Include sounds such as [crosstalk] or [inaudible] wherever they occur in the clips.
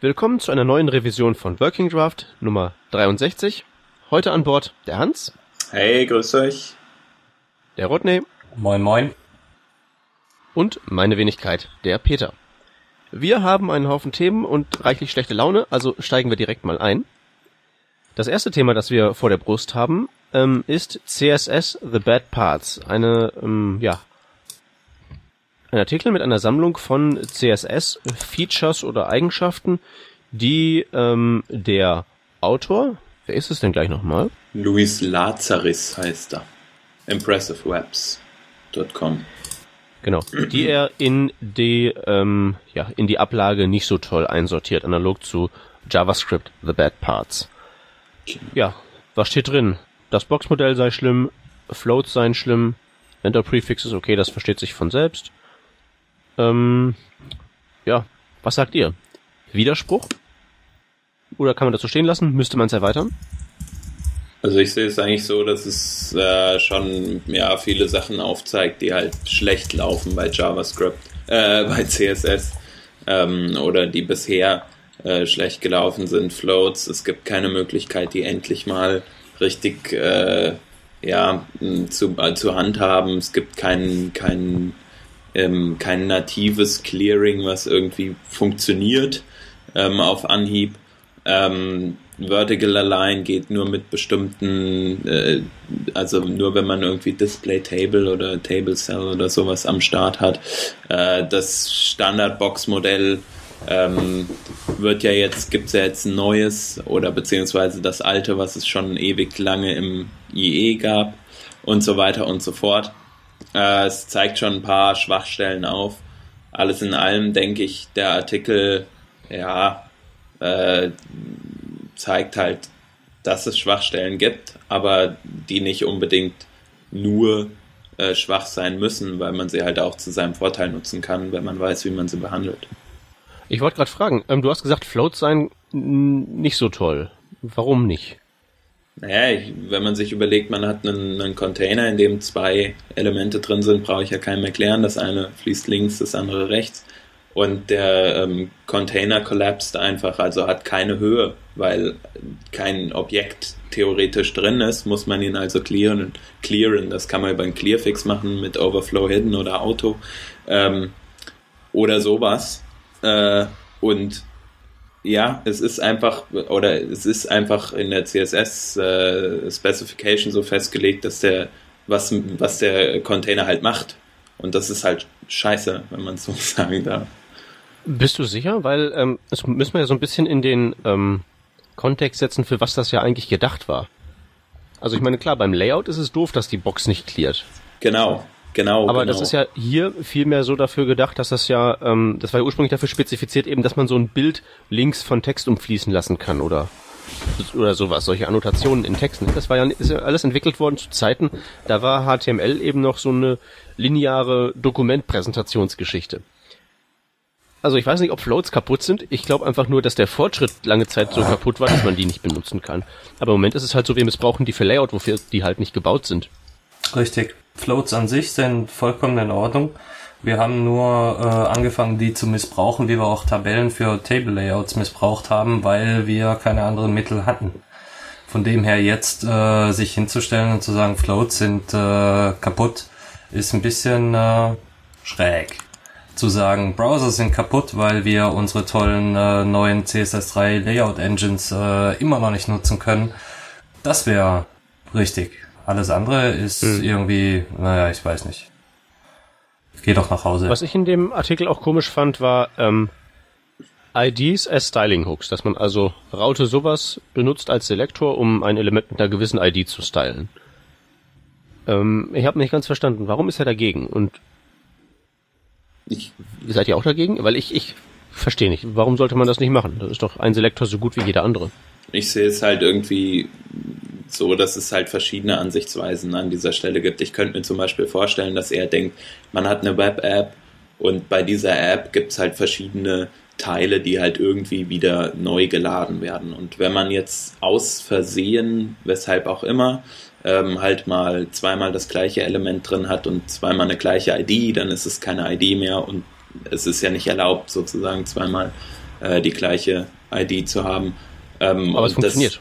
Willkommen zu einer neuen Revision von Working Draft Nummer 63. Heute an Bord der Hans. Hey, grüß euch. Der Rodney. Moin, moin. Und meine Wenigkeit, der Peter. Wir haben einen Haufen Themen und reichlich schlechte Laune, also steigen wir direkt mal ein. Das erste Thema, das wir vor der Brust haben, ähm, ist CSS The Bad Parts. Eine, ähm, ja, ein Artikel mit einer Sammlung von CSS-Features oder Eigenschaften, die ähm, der Autor, wer ist es denn gleich nochmal? Luis Lazaris heißt er. ImpressiveWebs.com. Genau, [clears throat] die er in die, ähm, ja, in die Ablage nicht so toll einsortiert, analog zu JavaScript The Bad Parts. Ja, was steht drin? Das Boxmodell sei schlimm, Floats seien schlimm, Enter Prefixes, okay, das versteht sich von selbst. Ähm, ja, was sagt ihr? Widerspruch? Oder kann man das so stehen lassen? Müsste man es erweitern? Also ich sehe es eigentlich so, dass es äh, schon ja viele Sachen aufzeigt, die halt schlecht laufen bei JavaScript, äh, [laughs] bei CSS ähm, oder die bisher äh, schlecht gelaufen sind. Floats, es gibt keine Möglichkeit, die endlich mal richtig äh, ja zu, äh, zu handhaben. Es gibt keinen keinen ähm, kein natives Clearing, was irgendwie funktioniert ähm, auf Anhieb. Ähm, Vertical Align geht nur mit bestimmten, äh, also nur wenn man irgendwie Display Table oder Table Cell oder sowas am Start hat. Äh, das Standard-Box-Modell ähm, wird ja jetzt, gibt es ja jetzt ein neues oder beziehungsweise das alte, was es schon ewig lange im IE gab und so weiter und so fort. Äh, es zeigt schon ein paar Schwachstellen auf. Alles in allem denke ich, der Artikel, ja, äh, zeigt halt, dass es Schwachstellen gibt, aber die nicht unbedingt nur äh, schwach sein müssen, weil man sie halt auch zu seinem Vorteil nutzen kann, wenn man weiß, wie man sie behandelt. Ich wollte gerade fragen, ähm, du hast gesagt, Floats seien nicht so toll. Warum nicht? Naja, ich, wenn man sich überlegt, man hat einen, einen, Container, in dem zwei Elemente drin sind, brauche ich ja keinem erklären. Das eine fließt links, das andere rechts. Und der ähm, Container collapsed einfach, also hat keine Höhe, weil kein Objekt theoretisch drin ist, muss man ihn also clearen. clearen. Das kann man über einen Clearfix machen mit Overflow Hidden oder Auto ähm, oder sowas. Äh, und ja, es ist einfach, oder es ist einfach in der CSS äh, Specification so festgelegt, dass der, was, was der Container halt macht. Und das ist halt scheiße, wenn man so [laughs] sagen darf. Bist du sicher? Weil ähm, das müssen wir ja so ein bisschen in den ähm, Kontext setzen, für was das ja eigentlich gedacht war. Also ich meine, klar, beim Layout ist es doof, dass die Box nicht cleart. Genau, Genau. Aber genau. das ist ja hier vielmehr so dafür gedacht, dass das ja, ähm, das war ja ursprünglich dafür spezifiziert eben, dass man so ein Bild links von Text umfließen lassen kann oder oder sowas, solche Annotationen in Texten. Das war ja, ist ja alles entwickelt worden zu Zeiten, da war HTML eben noch so eine lineare Dokumentpräsentationsgeschichte. Also ich weiß nicht, ob Floats kaputt sind. Ich glaube einfach nur, dass der Fortschritt lange Zeit so kaputt war, dass man die nicht benutzen kann. Aber im Moment ist es halt so, wir missbrauchen die für Layout, wofür die halt nicht gebaut sind. Richtig. Floats an sich sind vollkommen in Ordnung. Wir haben nur äh, angefangen, die zu missbrauchen, wie wir auch Tabellen für Table Layouts missbraucht haben, weil wir keine anderen Mittel hatten. Von dem her jetzt äh, sich hinzustellen und zu sagen, Floats sind äh, kaputt, ist ein bisschen äh, schräg. Zu sagen, Browser sind kaputt, weil wir unsere tollen äh, neuen CSS3 Layout Engines äh, immer noch nicht nutzen können, das wäre richtig. Alles andere ist hm. irgendwie, naja, ich weiß nicht. Geh doch nach Hause. Was ich in dem Artikel auch komisch fand, war ähm, IDs as Styling Hooks, dass man also Raute sowas benutzt als Selektor, um ein Element mit einer gewissen ID zu stylen. Ähm, ich habe nicht ganz verstanden, warum ist er dagegen? Und ich, seid ihr auch dagegen? Weil ich, ich verstehe nicht. Warum sollte man das nicht machen? Das ist doch ein Selektor so gut wie jeder andere. Ich sehe es halt irgendwie so, dass es halt verschiedene Ansichtsweisen an dieser Stelle gibt. Ich könnte mir zum Beispiel vorstellen, dass er denkt, man hat eine Web-App und bei dieser App gibt es halt verschiedene Teile, die halt irgendwie wieder neu geladen werden. Und wenn man jetzt aus Versehen, weshalb auch immer, ähm, halt mal zweimal das gleiche Element drin hat und zweimal eine gleiche ID, dann ist es keine ID mehr und es ist ja nicht erlaubt, sozusagen zweimal äh, die gleiche ID zu haben. Ähm, Aber es funktioniert.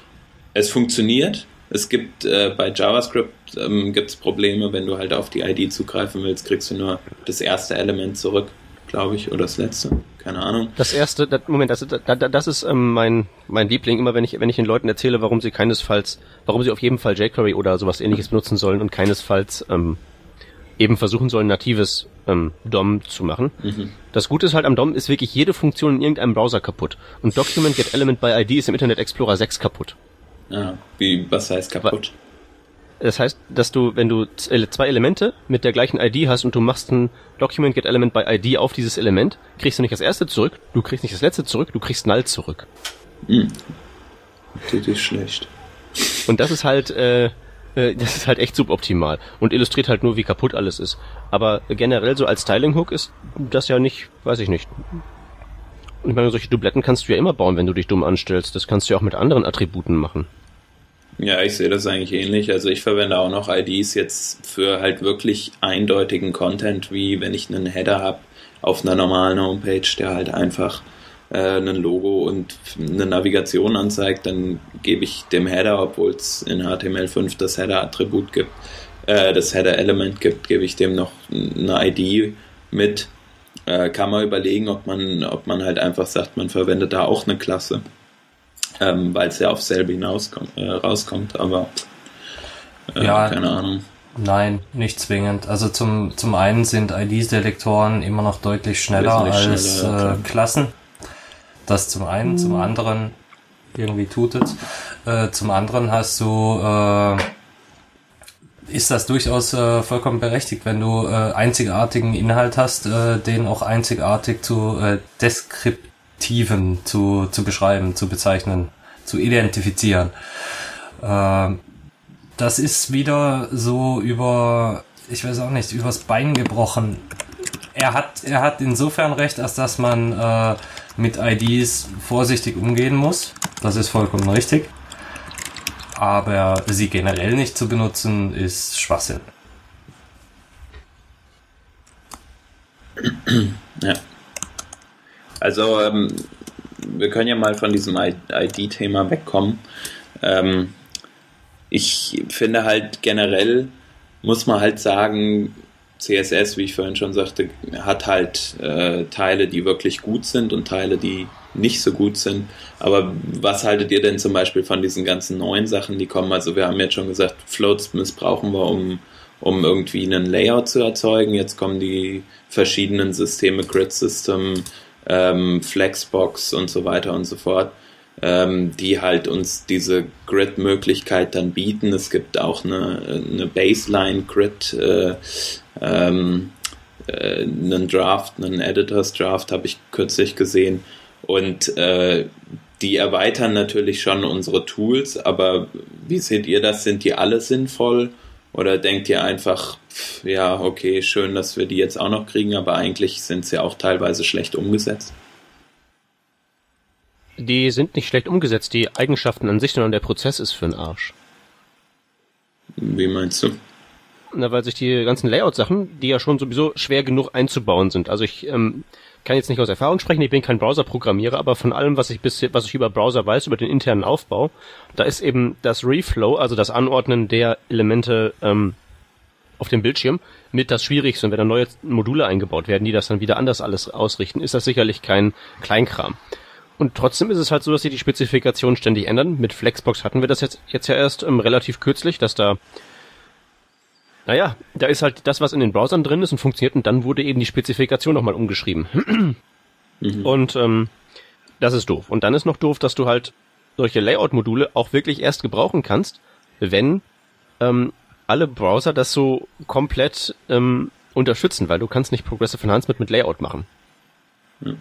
Das, es funktioniert. Es gibt äh, bei JavaScript ähm, gibt es Probleme, wenn du halt auf die ID zugreifen willst, kriegst du nur das erste Element zurück, glaube ich, oder das letzte, keine Ahnung. Das erste, das, Moment, das, das, das ist ähm, mein mein Liebling immer, wenn ich wenn ich den Leuten erzähle, warum sie keinesfalls, warum sie auf jeden Fall jQuery oder sowas Ähnliches benutzen sollen und keinesfalls ähm, eben versuchen sollen, natives ähm, DOM zu machen. Mhm. Das Gute ist halt am DOM ist wirklich jede Funktion in irgendeinem Browser kaputt. Und Document Get Element by ID ist im Internet Explorer 6 kaputt. Ah, wie, was heißt kaputt? Das heißt, dass du, wenn du zwei Elemente mit der gleichen ID hast und du machst ein Document Get Element by ID auf dieses Element, kriegst du nicht das erste zurück, du kriegst nicht das letzte zurück, du kriegst Null zurück. Hm. Das ist schlecht. Und das ist halt, äh, äh, das ist halt echt suboptimal und illustriert halt nur, wie kaputt alles ist. Aber generell so als Styling Hook ist das ja nicht, weiß ich nicht. Und ich meine, solche Dubletten kannst du ja immer bauen, wenn du dich dumm anstellst. Das kannst du ja auch mit anderen Attributen machen. Ja, ich sehe das eigentlich ähnlich. Also ich verwende auch noch IDs jetzt für halt wirklich eindeutigen Content, wie wenn ich einen Header habe auf einer normalen Homepage, der halt einfach äh, ein Logo und eine Navigation anzeigt, dann gebe ich dem Header, obwohl es in HTML5 das Header-Attribut gibt, äh, das Header-Element gibt, gebe ich dem noch eine ID mit. Äh, kann man überlegen, ob man, ob man halt einfach sagt, man verwendet da auch eine Klasse ähm, weil es ja auf selbe hinauskommt, äh, rauskommt, aber äh, ja, keine Ahnung. Nein, nicht zwingend. Also zum, zum einen sind ID-Selektoren immer noch deutlich schneller als schneller, äh, Klassen. Das zum einen, mhm. zum anderen, irgendwie tut es. Äh, zum anderen hast du, äh, ist das durchaus äh, vollkommen berechtigt, wenn du äh, einzigartigen Inhalt hast, äh, den auch einzigartig zu äh, deskript Tiefen zu, zu beschreiben, zu bezeichnen, zu identifizieren. Äh, das ist wieder so über, ich weiß auch nicht, übers Bein gebrochen. Er hat, er hat insofern recht, als dass man äh, mit IDs vorsichtig umgehen muss. Das ist vollkommen richtig. Aber sie generell nicht zu benutzen, ist Schwachsinn. Ja. Also ähm, wir können ja mal von diesem ID-Thema wegkommen. Ähm, ich finde halt generell muss man halt sagen, CSS, wie ich vorhin schon sagte, hat halt äh, Teile, die wirklich gut sind und Teile, die nicht so gut sind. Aber was haltet ihr denn zum Beispiel von diesen ganzen neuen Sachen, die kommen? Also wir haben jetzt schon gesagt, Floats missbrauchen wir, um, um irgendwie einen Layout zu erzeugen. Jetzt kommen die verschiedenen Systeme, Grid System, ähm, Flexbox und so weiter und so fort, ähm, die halt uns diese Grid-Möglichkeit dann bieten. Es gibt auch eine, eine Baseline-Grid, äh, ähm, äh, einen Draft, einen Editors Draft habe ich kürzlich gesehen und äh, die erweitern natürlich schon unsere Tools, aber wie seht ihr das? Sind die alle sinnvoll? Oder denkt ihr einfach, ja, okay, schön, dass wir die jetzt auch noch kriegen, aber eigentlich sind sie auch teilweise schlecht umgesetzt? Die sind nicht schlecht umgesetzt, die Eigenschaften an sich, sondern der Prozess ist für den Arsch. Wie meinst du? Na, weil sich die ganzen Layout-Sachen, die ja schon sowieso schwer genug einzubauen sind. Also ich ähm, kann jetzt nicht aus Erfahrung sprechen, ich bin kein Browser-Programmierer, aber von allem, was ich bis, was ich über Browser weiß, über den internen Aufbau, da ist eben das Reflow, also das Anordnen der Elemente ähm, auf dem Bildschirm, mit das Schwierigste. Und wenn da neue Module eingebaut werden, die das dann wieder anders alles ausrichten, ist das sicherlich kein Kleinkram. Und trotzdem ist es halt so, dass sie die Spezifikation ständig ändern. Mit Flexbox hatten wir das jetzt, jetzt ja erst ähm, relativ kürzlich, dass da naja, da ist halt das, was in den Browsern drin ist und funktioniert und dann wurde eben die Spezifikation nochmal umgeschrieben. mhm. Und ähm, das ist doof. Und dann ist noch doof, dass du halt solche Layout-Module auch wirklich erst gebrauchen kannst, wenn ähm, alle Browser das so komplett ähm, unterstützen, weil du kannst nicht Progressive Enhancement mit Layout machen. Ja.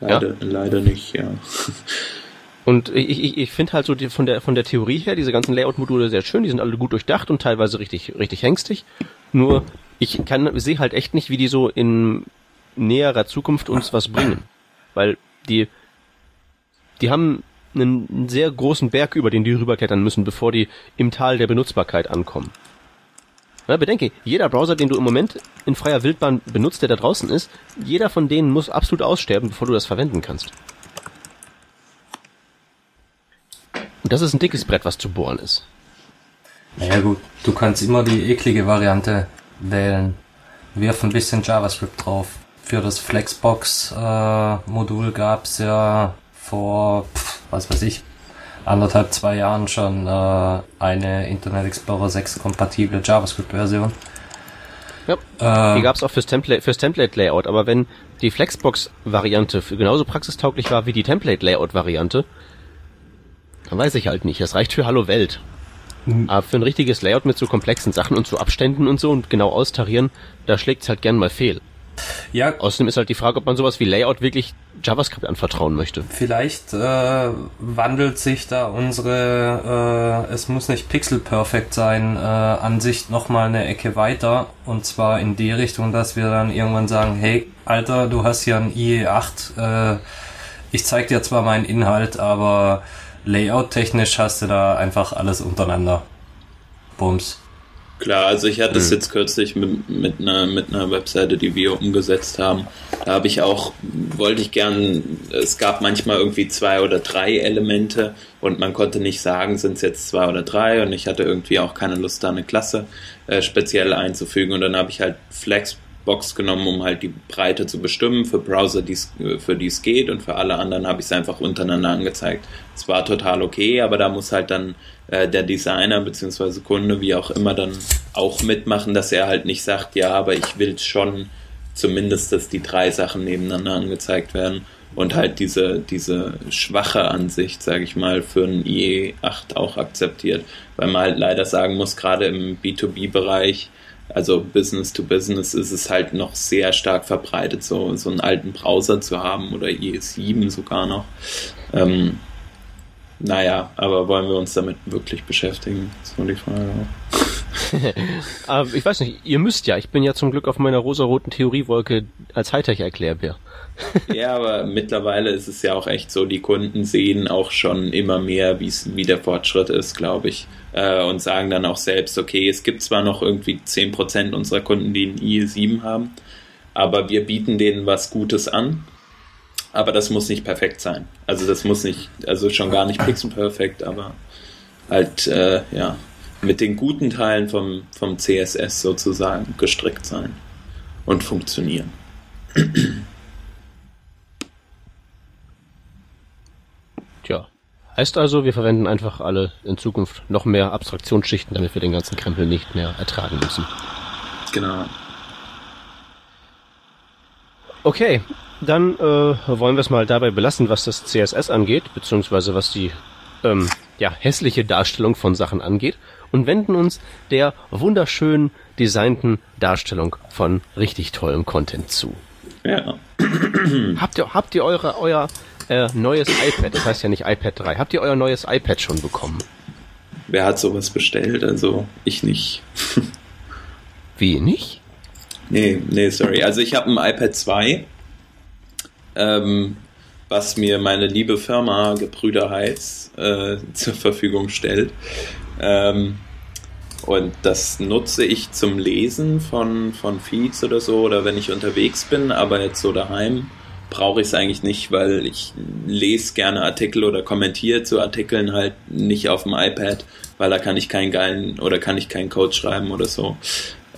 Leider, ja? leider nicht, ja. Und ich, ich, ich finde halt so die, von der von der Theorie her diese ganzen Layout-Module sehr schön, die sind alle gut durchdacht und teilweise richtig richtig hängstig. Nur ich kann sehe halt echt nicht, wie die so in näherer Zukunft uns was bringen, weil die die haben einen sehr großen Berg, über den die rüberklettern müssen, bevor die im Tal der Benutzbarkeit ankommen. Na, bedenke, jeder Browser, den du im Moment in freier Wildbahn benutzt, der da draußen ist, jeder von denen muss absolut aussterben, bevor du das verwenden kannst. Das ist ein dickes Brett, was zu bohren ist. Naja gut, du kannst immer die eklige Variante wählen. Wirf ein bisschen JavaScript drauf. Für das Flexbox-Modul äh, gab's ja vor, pff, was weiß ich, anderthalb, zwei Jahren schon äh, eine Internet Explorer 6 kompatible JavaScript-Version. Ja, äh, die gab's auch fürs Template, fürs Template-Layout, aber wenn die Flexbox-Variante genauso praxistauglich war wie die Template-Layout-Variante, weiß ich halt nicht. Das reicht für Hallo Welt. Mhm. Aber für ein richtiges Layout mit so komplexen Sachen und so Abständen und so und genau austarieren, da schlägt's halt gern mal fehl. Ja. Außerdem ist halt die Frage, ob man sowas wie Layout wirklich JavaScript anvertrauen möchte. Vielleicht äh, wandelt sich da unsere, äh, es muss nicht pixel perfect sein, äh, Ansicht nochmal eine Ecke weiter. Und zwar in die Richtung, dass wir dann irgendwann sagen, hey, Alter, du hast hier ein IE8, äh, ich zeig dir zwar meinen Inhalt, aber Layout-technisch hast du da einfach alles untereinander. Bums. Klar, also ich hatte es mhm. jetzt kürzlich mit, mit, einer, mit einer Webseite, die wir umgesetzt haben. Da habe ich auch, wollte ich gern, es gab manchmal irgendwie zwei oder drei Elemente und man konnte nicht sagen, sind es jetzt zwei oder drei und ich hatte irgendwie auch keine Lust, da eine Klasse äh, speziell einzufügen und dann habe ich halt Flex Box genommen, um halt die Breite zu bestimmen für Browser, die's, für die es geht und für alle anderen habe ich es einfach untereinander angezeigt. Es war total okay, aber da muss halt dann äh, der Designer bzw. Kunde, wie auch immer, dann auch mitmachen, dass er halt nicht sagt, ja, aber ich will schon zumindest, dass die drei Sachen nebeneinander angezeigt werden und halt diese, diese schwache Ansicht, sage ich mal, für ein IE8 auch akzeptiert, weil man halt leider sagen muss, gerade im B2B-Bereich, also Business to Business ist es halt noch sehr stark verbreitet, so, so einen alten Browser zu haben oder IE7 sogar noch. Ähm, naja, aber wollen wir uns damit wirklich beschäftigen? War die Frage aber [laughs] ich weiß nicht, ihr müsst ja. Ich bin ja zum Glück auf meiner rosaroten Theoriewolke als Hightech-Erklärbär. [laughs] ja, aber mittlerweile ist es ja auch echt so, die Kunden sehen auch schon immer mehr, wie der Fortschritt ist, glaube ich. Äh, und sagen dann auch selbst, okay, es gibt zwar noch irgendwie 10% unserer Kunden, die ein IE7 haben, aber wir bieten denen was Gutes an. Aber das muss nicht perfekt sein. Also das muss nicht, also schon gar nicht pixel perfekt, aber halt, äh, ja, mit den guten Teilen vom, vom CSS sozusagen gestrickt sein und funktionieren. Tja. Heißt also, wir verwenden einfach alle in Zukunft noch mehr Abstraktionsschichten, damit wir den ganzen Krempel nicht mehr ertragen müssen. Genau. Okay, dann äh, wollen wir es mal dabei belassen, was das CSS angeht, beziehungsweise was die ähm, ja, hässliche Darstellung von Sachen angeht und wenden uns der wunderschön designten Darstellung von richtig tollem Content zu. Ja. [clears throat] habt ihr, habt ihr eure, euer äh, neues iPad, das heißt ja nicht iPad 3, habt ihr euer neues iPad schon bekommen? Wer hat sowas bestellt? Also ich nicht. [laughs] Wie, nicht? Nee, nee, sorry. Also ich habe ein iPad 2, ähm, was mir meine liebe Firma Gebrüder Heiz äh, [laughs] zur Verfügung stellt. Ähm, und das nutze ich zum Lesen von, von Feeds oder so oder wenn ich unterwegs bin, aber jetzt so daheim brauche ich es eigentlich nicht, weil ich lese gerne Artikel oder kommentiere zu Artikeln halt nicht auf dem iPad, weil da kann ich keinen geilen oder kann ich keinen Code schreiben oder so.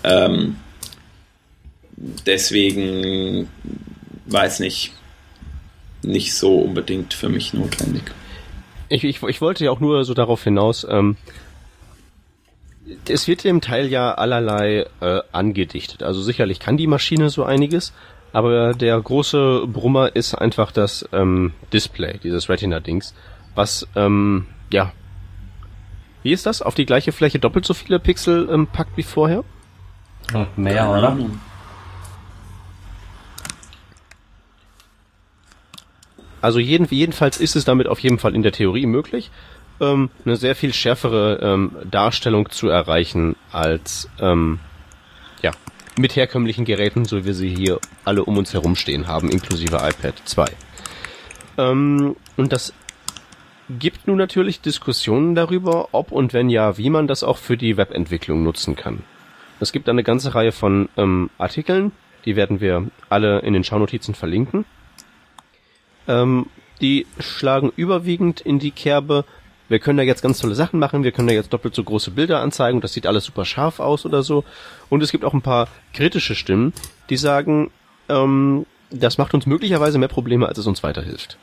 Ähm, deswegen weiß nicht, nicht so unbedingt für mich notwendig. Ich, ich, ich wollte ja auch nur so darauf hinaus, ähm, es wird im Teil ja allerlei äh, angedichtet. Also sicherlich kann die Maschine so einiges, aber der große Brummer ist einfach das ähm, Display, dieses Retina-Dings, was, ähm, ja, wie ist das? Auf die gleiche Fläche doppelt so viele Pixel ähm, packt wie vorher? mehr, oder? Also jeden, jedenfalls ist es damit auf jeden Fall in der Theorie möglich ähm, eine sehr viel schärfere ähm, Darstellung zu erreichen als ähm, ja mit herkömmlichen Geräten, so wie wir sie hier alle um uns herum stehen haben, inklusive iPad 2. Ähm, und das gibt nun natürlich Diskussionen darüber, ob und wenn ja, wie man das auch für die Webentwicklung nutzen kann. Es gibt eine ganze Reihe von ähm, Artikeln, die werden wir alle in den Schaunotizen verlinken. Ähm, die schlagen überwiegend in die Kerbe, wir können da jetzt ganz tolle Sachen machen, wir können da jetzt doppelt so große Bilder anzeigen das sieht alles super scharf aus oder so. Und es gibt auch ein paar kritische Stimmen, die sagen, ähm, das macht uns möglicherweise mehr Probleme, als es uns weiterhilft.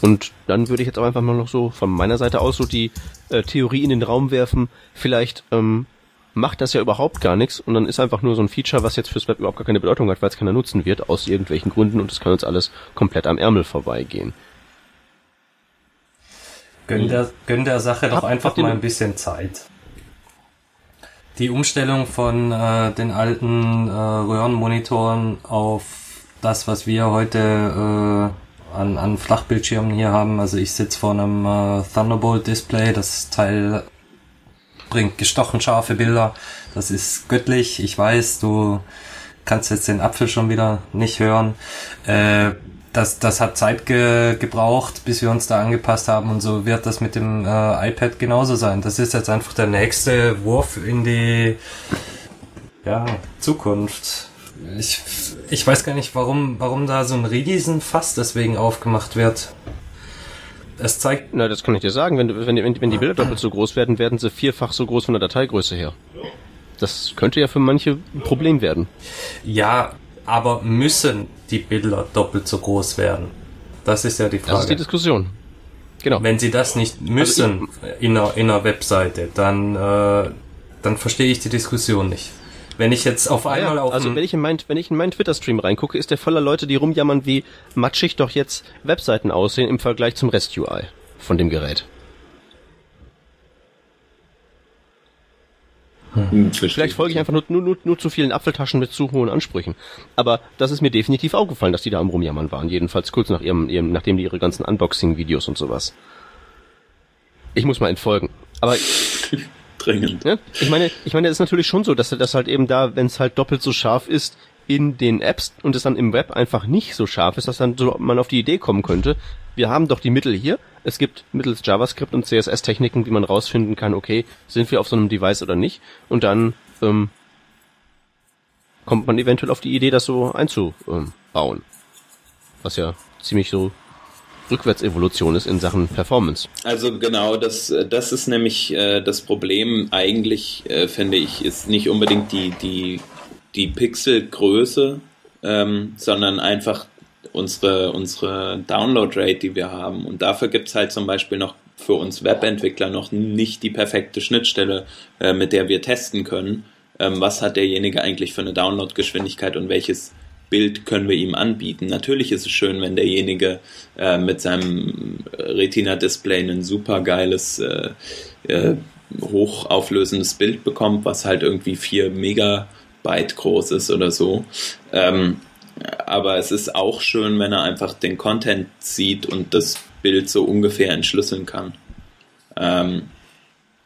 Und dann würde ich jetzt auch einfach mal noch so von meiner Seite aus so die äh, Theorie in den Raum werfen, vielleicht ähm, macht das ja überhaupt gar nichts und dann ist einfach nur so ein Feature, was jetzt fürs Web überhaupt gar keine Bedeutung hat, weil es keiner nutzen wird, aus irgendwelchen Gründen und es kann uns alles komplett am Ärmel vorbeigehen. Gönn der, gönn der Sache doch einfach mal ein bisschen Zeit. Die Umstellung von äh, den alten äh, Röhrenmonitoren auf das, was wir heute äh, an, an Flachbildschirmen hier haben. Also ich sitze vor einem äh, Thunderbolt-Display. Das Teil bringt gestochen scharfe Bilder. Das ist göttlich. Ich weiß, du kannst jetzt den Apfel schon wieder nicht hören. Äh, das, das hat Zeit ge gebraucht, bis wir uns da angepasst haben und so wird das mit dem äh, iPad genauso sein. Das ist jetzt einfach der nächste Wurf in die ja, Zukunft. Ich, ich weiß gar nicht, warum, warum da so ein Riesenfass deswegen aufgemacht wird. Es zeigt. Na, das kann ich dir sagen. Wenn, wenn, wenn, wenn die Bilder doppelt so groß werden, werden sie vierfach so groß von der Dateigröße her. Das könnte ja für manche ein Problem werden. Ja, aber müssen die Bilder doppelt so groß werden? Das ist ja die Frage. Das ist die Diskussion. Genau. Wenn sie das nicht müssen also in, einer, in einer Webseite, dann, äh, dann verstehe ich die Diskussion nicht. Wenn ich jetzt auf einmal ja, auf also wenn ich in mein wenn ich in meinen Twitter Stream reingucke, ist der voller Leute, die rumjammern, wie matschig doch jetzt Webseiten aussehen im Vergleich zum Rest UI von dem Gerät. Hm, Vielleicht folge ich einfach nur, nur, nur, nur zu vielen Apfeltaschen mit zu hohen Ansprüchen. Aber das ist mir definitiv aufgefallen, dass die da am Rumjammern waren. Jedenfalls kurz nach ihrem, ihrem nachdem die ihre ganzen Unboxing-Videos und sowas. Ich muss mal entfolgen. Aber [laughs] dringend. Ja, ich meine, ich meine, es ist natürlich schon so, dass das halt eben da, wenn es halt doppelt so scharf ist in den Apps und es dann im Web einfach nicht so scharf ist, dass dann so man auf die Idee kommen könnte, wir haben doch die Mittel hier. Es gibt mittels JavaScript und CSS-Techniken, wie man rausfinden kann, okay, sind wir auf so einem Device oder nicht. Und dann ähm, kommt man eventuell auf die Idee, das so einzubauen. Was ja ziemlich so Rückwärtsevolution ist in Sachen Performance. Also genau, das, das ist nämlich äh, das Problem. Eigentlich äh, finde ich, ist nicht unbedingt die, die, die Pixelgröße, ähm, sondern einfach unsere, unsere Download-Rate, die wir haben. Und dafür gibt es halt zum Beispiel noch für uns Webentwickler noch nicht die perfekte Schnittstelle, äh, mit der wir testen können. Ähm, was hat derjenige eigentlich für eine Download-Geschwindigkeit und welches Bild können wir ihm anbieten. Natürlich ist es schön, wenn derjenige äh, mit seinem Retina-Display ein super geiles, äh, äh, hochauflösendes Bild bekommt, was halt irgendwie 4 Megabyte groß ist oder so. Ähm, aber es ist auch schön, wenn er einfach den Content sieht und das Bild so ungefähr entschlüsseln kann. Ähm,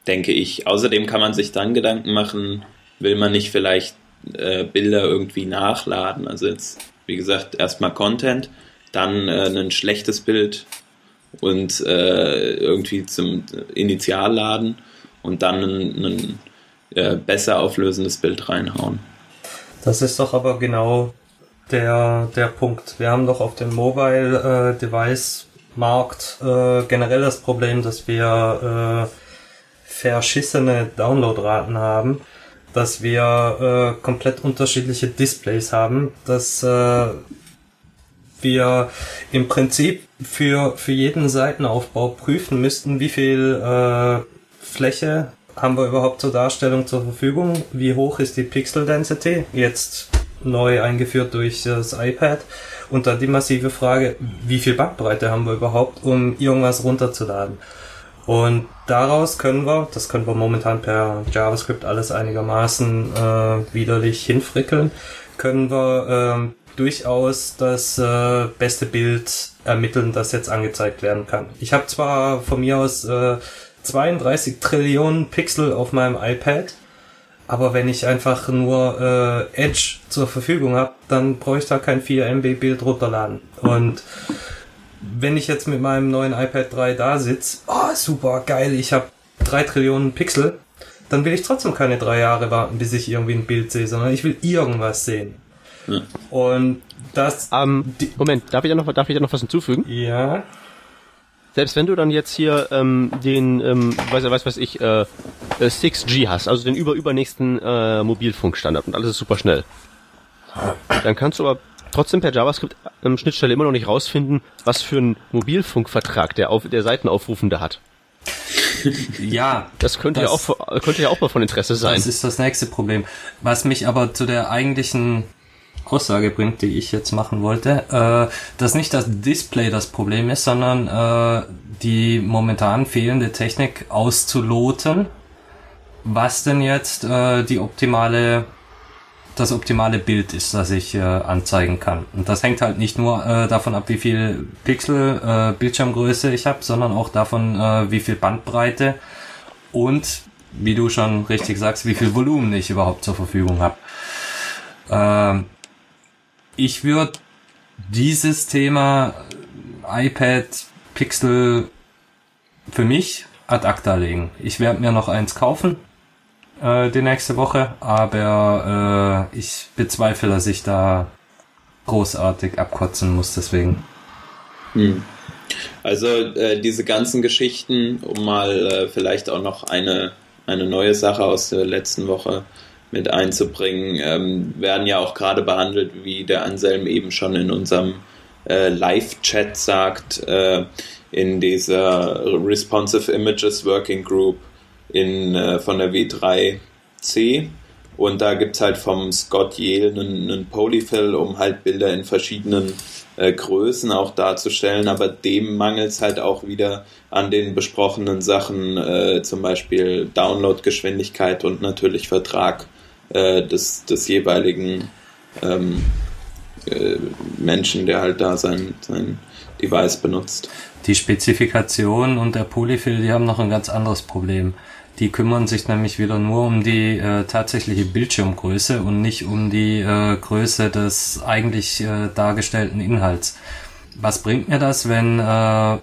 denke ich. Außerdem kann man sich dann Gedanken machen, will man nicht vielleicht äh, Bilder irgendwie nachladen? Also jetzt, wie gesagt, erstmal Content, dann äh, ein schlechtes Bild und äh, irgendwie zum Initialladen und dann ein, ein äh, besser auflösendes Bild reinhauen. Das ist doch aber genau der, der Punkt. Wir haben doch auf dem Mobile äh, Device Markt äh, generell das Problem, dass wir äh, verschissene Downloadraten haben, dass wir äh, komplett unterschiedliche Displays haben, dass wir im Prinzip für, für jeden Seitenaufbau prüfen müssten, wie viel Fläche haben wir überhaupt zur Darstellung zur Verfügung, wie hoch ist die Pixel Density, jetzt neu eingeführt durch das iPad. Und dann die massive Frage, wie viel Bandbreite haben wir überhaupt, um irgendwas runterzuladen? Und daraus können wir, das können wir momentan per JavaScript alles einigermaßen äh, widerlich hinfrickeln, können wir äh, durchaus das äh, beste Bild ermitteln, das jetzt angezeigt werden kann. Ich habe zwar von mir aus äh, 32 Trillionen Pixel auf meinem iPad, aber wenn ich einfach nur äh, Edge zur Verfügung habe, dann brauche ich da kein 4 MB Bild runterladen. Und wenn ich jetzt mit meinem neuen iPad 3 da sitze, oh super geil, ich habe drei Trillionen Pixel, dann will ich trotzdem keine drei Jahre warten, bis ich irgendwie ein Bild sehe, sondern ich will irgendwas sehen. Und das. Ähm, Moment, darf ich da noch, darf ich da noch was hinzufügen? Ja. Selbst wenn du dann jetzt hier ähm, den, ähm, weiß weiß weiß ich, äh, 6G äh, hast, also den über übernächsten äh, Mobilfunkstandard und alles ist super schnell, dann kannst du aber trotzdem per JavaScript ähm, immer noch nicht rausfinden, was für einen Mobilfunkvertrag der auf der Seitenaufrufende hat. ja, das könnte das, ja auch könnte ja auch mal von Interesse sein. Das ist das nächste Problem. Was mich aber zu der eigentlichen Aussage bringt, die ich jetzt machen wollte, äh, dass nicht das Display das Problem ist, sondern äh, die momentan fehlende Technik auszuloten, was denn jetzt äh, die optimale das optimale Bild ist, das ich äh, anzeigen kann. Und das hängt halt nicht nur äh, davon ab, wie viel Pixel äh, Bildschirmgröße ich habe, sondern auch davon, äh, wie viel Bandbreite und, wie du schon richtig sagst, wie viel Volumen ich überhaupt zur Verfügung habe. Ähm, ich würde dieses Thema iPad Pixel für mich ad acta legen. Ich werde mir noch eins kaufen äh, die nächste Woche, aber äh, ich bezweifle, dass ich da großartig abkotzen muss, deswegen. Hm. Also äh, diese ganzen Geschichten, um mal äh, vielleicht auch noch eine, eine neue Sache aus der letzten Woche mit einzubringen, ähm, werden ja auch gerade behandelt, wie der Anselm eben schon in unserem äh, Live-Chat sagt, äh, in dieser Responsive Images Working Group in, äh, von der W3C. Und da gibt es halt vom Scott Yale einen, einen Polyfill, um halt Bilder in verschiedenen äh, Größen auch darzustellen, aber dem mangelt es halt auch wieder an den besprochenen Sachen, äh, zum Beispiel Downloadgeschwindigkeit und natürlich Vertrag äh, des, des jeweiligen ähm, äh, Menschen, der halt da sein, sein Device benutzt. Die Spezifikation und der Polyfill, die haben noch ein ganz anderes Problem. Die kümmern sich nämlich wieder nur um die äh, tatsächliche Bildschirmgröße und nicht um die äh, Größe des eigentlich äh, dargestellten Inhalts. Was bringt mir das, wenn äh,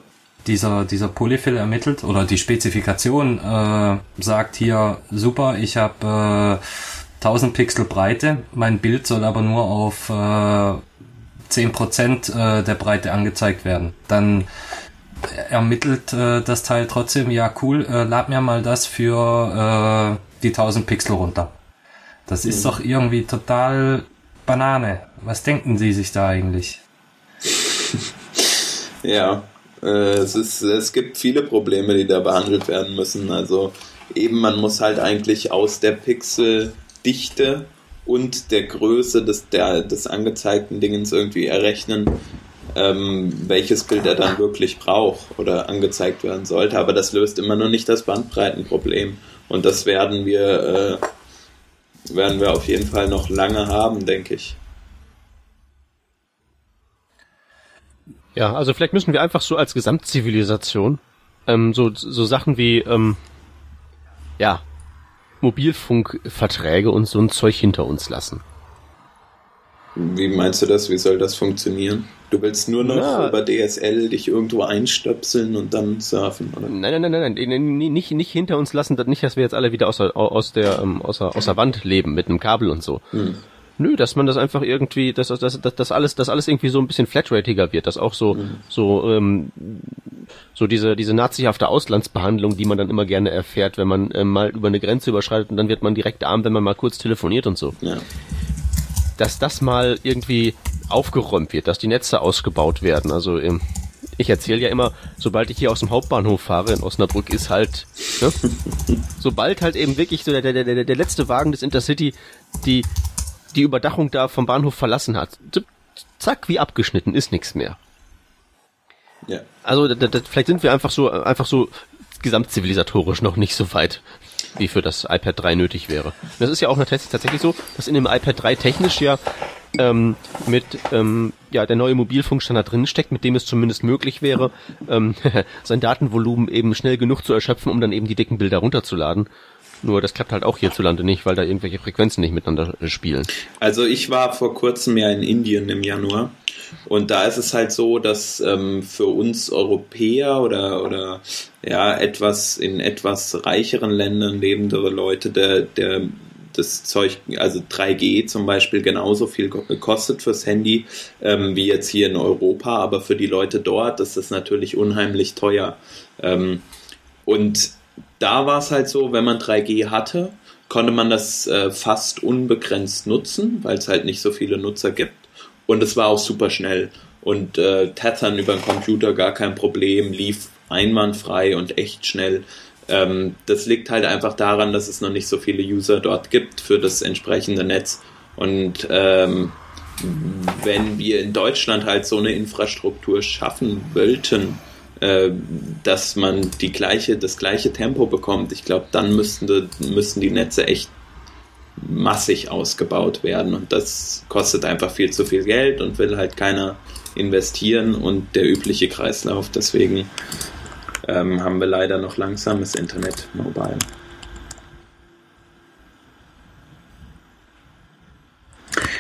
dieser, dieser Polyfill ermittelt oder die Spezifikation äh, sagt hier, super, ich habe äh, 1000 Pixel Breite, mein Bild soll aber nur auf äh, 10% äh, der Breite angezeigt werden. Dann ermittelt äh, das Teil trotzdem, ja cool, äh, lad mir mal das für äh, die 1000 Pixel runter. Das ist mhm. doch irgendwie total Banane. Was denken Sie sich da eigentlich? [laughs] ja, äh, es, ist, es gibt viele Probleme, die da behandelt werden müssen. Also eben, man muss halt eigentlich aus der Pixeldichte und der Größe des, der, des angezeigten Dingens irgendwie errechnen, ähm, welches Bild er dann wirklich braucht oder angezeigt werden sollte. Aber das löst immer noch nicht das Bandbreitenproblem. Und das werden wir, äh, werden wir auf jeden Fall noch lange haben, denke ich. Ja, also vielleicht müssen wir einfach so als Gesamtzivilisation ähm, so, so Sachen wie ähm, ja, Mobilfunkverträge und so ein Zeug hinter uns lassen. Wie meinst du das? Wie soll das funktionieren? Du willst nur noch ja. über DSL dich irgendwo einstöpseln und dann surfen, oder? Nein, nein, nein, nein, nicht, nicht hinter uns lassen, nicht, dass wir jetzt alle wieder aus der, aus der, ähm, aus der, aus der Wand leben mit einem Kabel und so. Hm. Nö, dass man das einfach irgendwie, dass, dass, dass, dass alles, dass alles irgendwie so ein bisschen flatratiger wird, dass auch so, mhm. so, ähm, so diese, diese nazihafte Auslandsbehandlung, die man dann immer gerne erfährt, wenn man ähm, mal über eine Grenze überschreitet und dann wird man direkt arm, wenn man mal kurz telefoniert und so. Ja dass das mal irgendwie aufgeräumt wird, dass die Netze ausgebaut werden. Also ähm, ich erzähle ja immer, sobald ich hier aus dem Hauptbahnhof fahre in Osnabrück, ist halt, ne, [laughs] sobald halt eben wirklich so der, der, der, der letzte Wagen des Intercity die, die Überdachung da vom Bahnhof verlassen hat, zack, wie abgeschnitten, ist nichts mehr. Ja. Also da, da, vielleicht sind wir einfach so, einfach so gesamtzivilisatorisch noch nicht so weit wie für das iPad 3 nötig wäre. Das ist ja auch tatsächlich so, dass in dem iPad 3 technisch ja ähm, mit ähm, ja der neue Mobilfunkstandard drin steckt, mit dem es zumindest möglich wäre, ähm, [laughs] sein Datenvolumen eben schnell genug zu erschöpfen, um dann eben die dicken Bilder runterzuladen. Nur das klappt halt auch hierzulande nicht, weil da irgendwelche Frequenzen nicht miteinander spielen. Also ich war vor kurzem ja in Indien im Januar und da ist es halt so, dass ähm, für uns Europäer oder, oder ja, etwas in etwas reicheren Ländern lebende Leute der, der das Zeug, also 3G zum Beispiel genauso viel kostet fürs Handy ähm, wie jetzt hier in Europa, aber für die Leute dort ist das natürlich unheimlich teuer. Ähm, und da war es halt so, wenn man 3G hatte, konnte man das äh, fast unbegrenzt nutzen, weil es halt nicht so viele Nutzer gibt. Und es war auch super schnell. Und äh, Tethern über den Computer gar kein Problem, lief einwandfrei und echt schnell. Ähm, das liegt halt einfach daran, dass es noch nicht so viele User dort gibt für das entsprechende Netz. Und ähm, wenn wir in Deutschland halt so eine Infrastruktur schaffen wollten, dass man die gleiche, das gleiche Tempo bekommt, ich glaube, dann müssten, müssten die Netze echt massig ausgebaut werden. Und das kostet einfach viel zu viel Geld und will halt keiner investieren und der übliche Kreislauf. Deswegen ähm, haben wir leider noch langsames Internet mobile.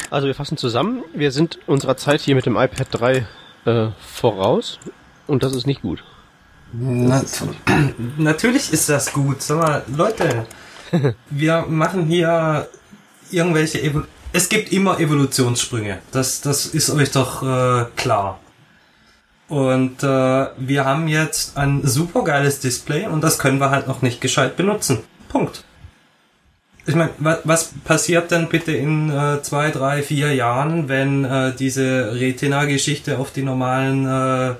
Also wir fassen zusammen, wir sind unserer Zeit hier mit dem iPad 3 äh, voraus und das ist nicht gut. Na, [clears throat] natürlich ist das gut. Sag mal, Leute, [laughs] wir machen hier irgendwelche. Evo es gibt immer Evolutionssprünge. Das, das ist euch doch äh, klar. Und äh, wir haben jetzt ein super geiles Display und das können wir halt noch nicht gescheit benutzen. Punkt. Ich meine, wa was passiert denn bitte in äh, zwei, drei, vier Jahren, wenn äh, diese Retina-Geschichte auf die normalen äh,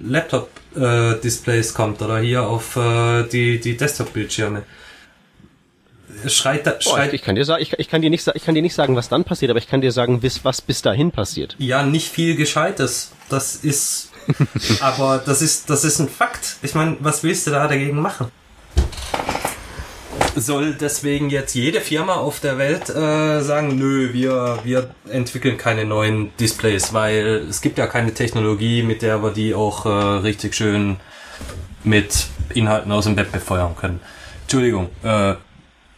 Laptop-Displays äh, kommt oder hier auf äh, die, die Desktop-Bildschirme? Schreit, da, schreit Boah, ich, kann dir sagen, ich, ich, kann dir nicht, ich kann dir nicht sagen, was dann passiert, aber ich kann dir sagen, bis, was bis dahin passiert. Ja, nicht viel Gescheites. Das ist, [laughs] aber das ist, das ist ein Fakt. Ich meine, was willst du da dagegen machen? Soll deswegen jetzt jede Firma auf der Welt äh, sagen, nö, wir, wir entwickeln keine neuen Displays, weil es gibt ja keine Technologie, mit der wir die auch äh, richtig schön mit Inhalten aus dem Web befeuern können. Entschuldigung, äh,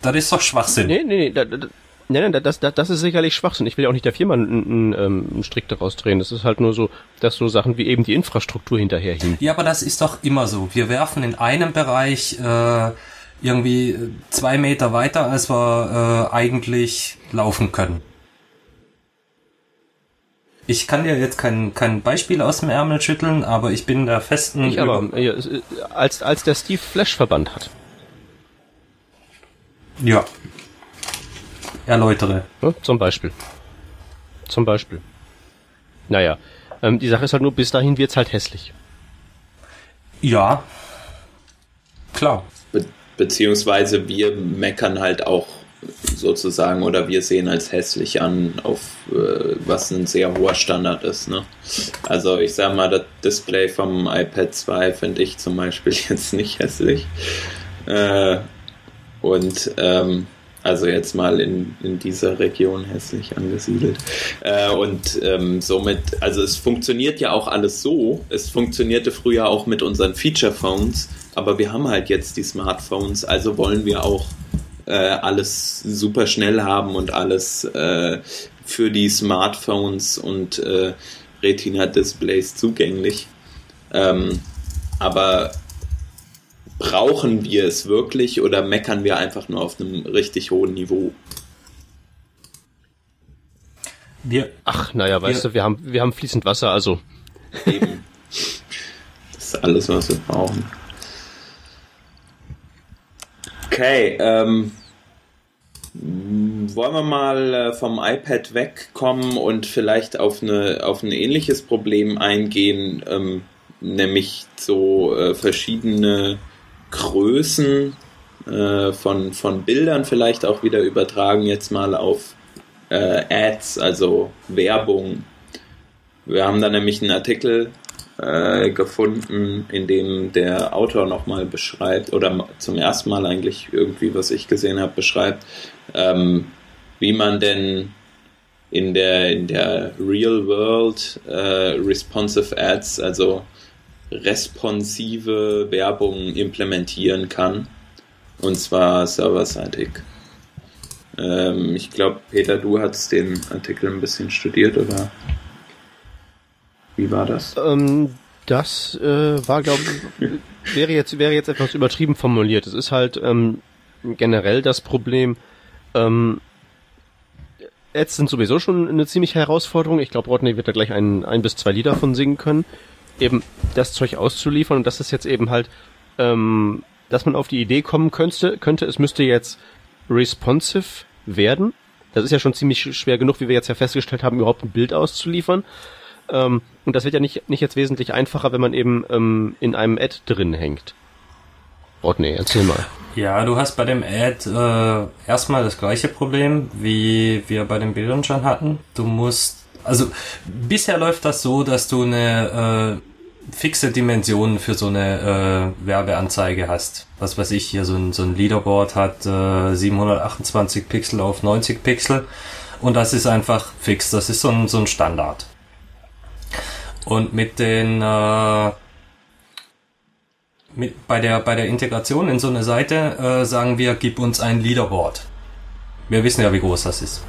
das ist doch Schwachsinn. Nee, nee, nee, da, da, nee, nee das, das, das ist sicherlich Schwachsinn. Ich will ja auch nicht der Firma einen, einen, einen Strick daraus drehen. Das ist halt nur so, dass so Sachen wie eben die Infrastruktur hinterherhinken. Ja, aber das ist doch immer so. Wir werfen in einem Bereich äh, irgendwie zwei Meter weiter, als wir äh, eigentlich laufen können. Ich kann dir jetzt kein, kein Beispiel aus dem Ärmel schütteln, aber ich bin der festen... Ich aber, ja, als, als der Steve Flash Verband hat. Ja. Erläutere. Ja, zum Beispiel. Zum Beispiel. Naja, ähm, die Sache ist halt nur, bis dahin wird's halt hässlich. Ja. Klar. Be beziehungsweise wir meckern halt auch sozusagen oder wir sehen als hässlich an, auf äh, was ein sehr hoher Standard ist. Ne? Also ich sag mal, das Display vom iPad 2 finde ich zum Beispiel [laughs] jetzt nicht hässlich. Äh, und ähm, also jetzt mal in, in dieser Region hässlich angesiedelt. Äh, und ähm, somit, also es funktioniert ja auch alles so. Es funktionierte früher auch mit unseren Feature Phones, aber wir haben halt jetzt die Smartphones, also wollen wir auch äh, alles super schnell haben und alles äh, für die Smartphones und äh, Retina-Displays zugänglich. Ähm, aber brauchen wir es wirklich oder meckern wir einfach nur auf einem richtig hohen Niveau? Wir, ach, naja, weißt wir, du, wir haben, wir haben fließend Wasser, also. Eben. Das ist alles, was wir brauchen. Okay, ähm, wollen wir mal äh, vom iPad wegkommen und vielleicht auf, eine, auf ein ähnliches Problem eingehen, ähm, nämlich so äh, verschiedene Größen äh, von, von Bildern vielleicht auch wieder übertragen, jetzt mal auf äh, Ads, also Werbung. Wir haben da nämlich einen Artikel äh, gefunden, in dem der Autor nochmal beschreibt, oder zum ersten Mal eigentlich irgendwie, was ich gesehen habe, beschreibt, ähm, wie man denn in der, in der Real World äh, Responsive Ads, also responsive Werbung implementieren kann. Und zwar serverseitig. Ähm, ich glaube, Peter, du hast den Artikel ein bisschen studiert, oder? Wie war das? Ähm, das äh, war, glaube wäre jetzt, wäre jetzt etwas übertrieben formuliert. Es ist halt ähm, generell das Problem, Ähm, Ads sind sowieso schon eine ziemliche Herausforderung. Ich glaube, Rodney wird da gleich ein, ein bis zwei Lieder von singen können. Eben das Zeug auszuliefern und das ist jetzt eben halt, ähm, dass man auf die Idee kommen könnte, könnte, es müsste jetzt responsive werden. Das ist ja schon ziemlich schwer genug, wie wir jetzt ja festgestellt haben, überhaupt ein Bild auszuliefern. Ähm, und das wird ja nicht, nicht jetzt wesentlich einfacher, wenn man eben ähm, in einem Ad drin hängt. Rodney, erzähl mal. Ja, du hast bei dem Ad äh, erstmal das gleiche Problem, wie wir bei den Bildern schon hatten. Du musst, also bisher läuft das so, dass du eine äh, fixe Dimension für so eine äh, Werbeanzeige hast. Was weiß ich, hier so ein, so ein Leaderboard hat äh, 728 Pixel auf 90 Pixel und das ist einfach fix, das ist so ein, so ein Standard. Und mit den äh, mit, bei der bei der Integration in so eine Seite äh, sagen wir, gib uns ein Leaderboard. Wir wissen ja, wie groß das ist.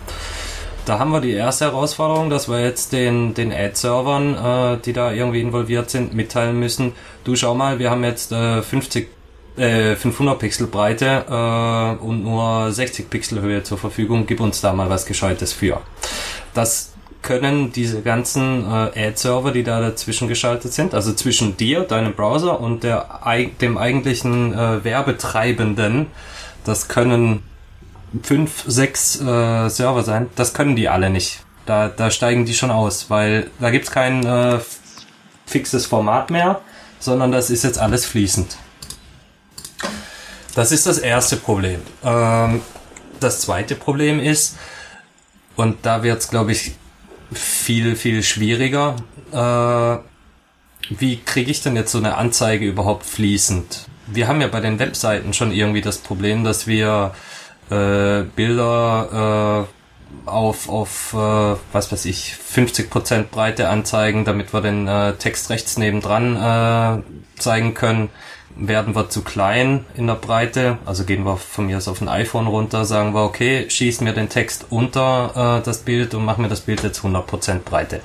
Da haben wir die erste Herausforderung, dass wir jetzt den den Ad-Servern, äh, die da irgendwie involviert sind, mitteilen müssen. Du schau mal, wir haben jetzt äh, 50 äh, 500 Pixel Breite äh, und nur 60 Pixel Höhe zur Verfügung. Gib uns da mal was Gescheites für. Das können diese ganzen äh, Ad-Server, die da dazwischen geschaltet sind, also zwischen dir, deinem Browser und der, dem eigentlichen äh, Werbetreibenden, das können fünf, sechs äh, Server sein, das können die alle nicht. Da, da steigen die schon aus, weil da gibt's kein äh, fixes Format mehr, sondern das ist jetzt alles fließend. Das ist das erste Problem. Ähm, das zweite Problem ist, und da wird's, glaube ich, viel, viel schwieriger. Äh, wie kriege ich denn jetzt so eine Anzeige überhaupt fließend? Wir haben ja bei den Webseiten schon irgendwie das Problem, dass wir äh, Bilder äh, auf, auf äh, was weiß ich, 50% Breite anzeigen, damit wir den äh, Text rechts nebendran äh, zeigen können werden wir zu klein in der Breite, also gehen wir von mir aus auf ein iPhone runter, sagen wir, okay, schießen wir den Text unter äh, das Bild und machen wir das Bild jetzt 100% Breite.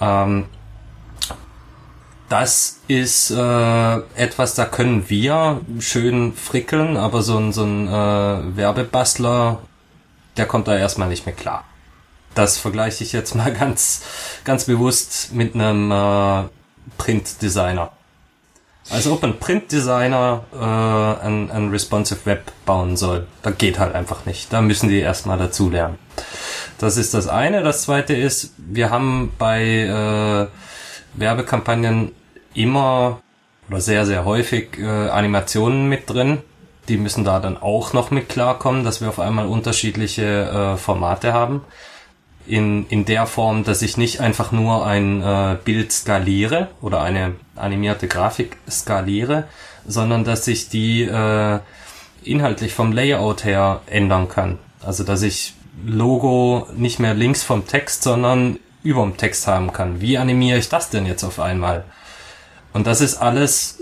Ähm, das ist äh, etwas, da können wir schön frickeln, aber so ein, so ein äh, Werbebastler, der kommt da erstmal nicht mehr klar. Das vergleiche ich jetzt [laughs] mal ganz, ganz bewusst mit einem äh, Print-Designer. Als ob ein Printdesigner äh, ein, ein responsive Web bauen soll. Da geht halt einfach nicht. Da müssen die erstmal dazu lernen. Das ist das eine. Das zweite ist, wir haben bei äh, Werbekampagnen immer oder sehr, sehr häufig äh, Animationen mit drin. Die müssen da dann auch noch mit klarkommen, dass wir auf einmal unterschiedliche äh, Formate haben in, in der Form, dass ich nicht einfach nur ein äh, Bild skaliere oder eine animierte Grafik skaliere, sondern dass ich die äh, inhaltlich vom Layout her ändern kann. Also dass ich Logo nicht mehr links vom Text, sondern über dem Text haben kann. Wie animiere ich das denn jetzt auf einmal? Und das ist alles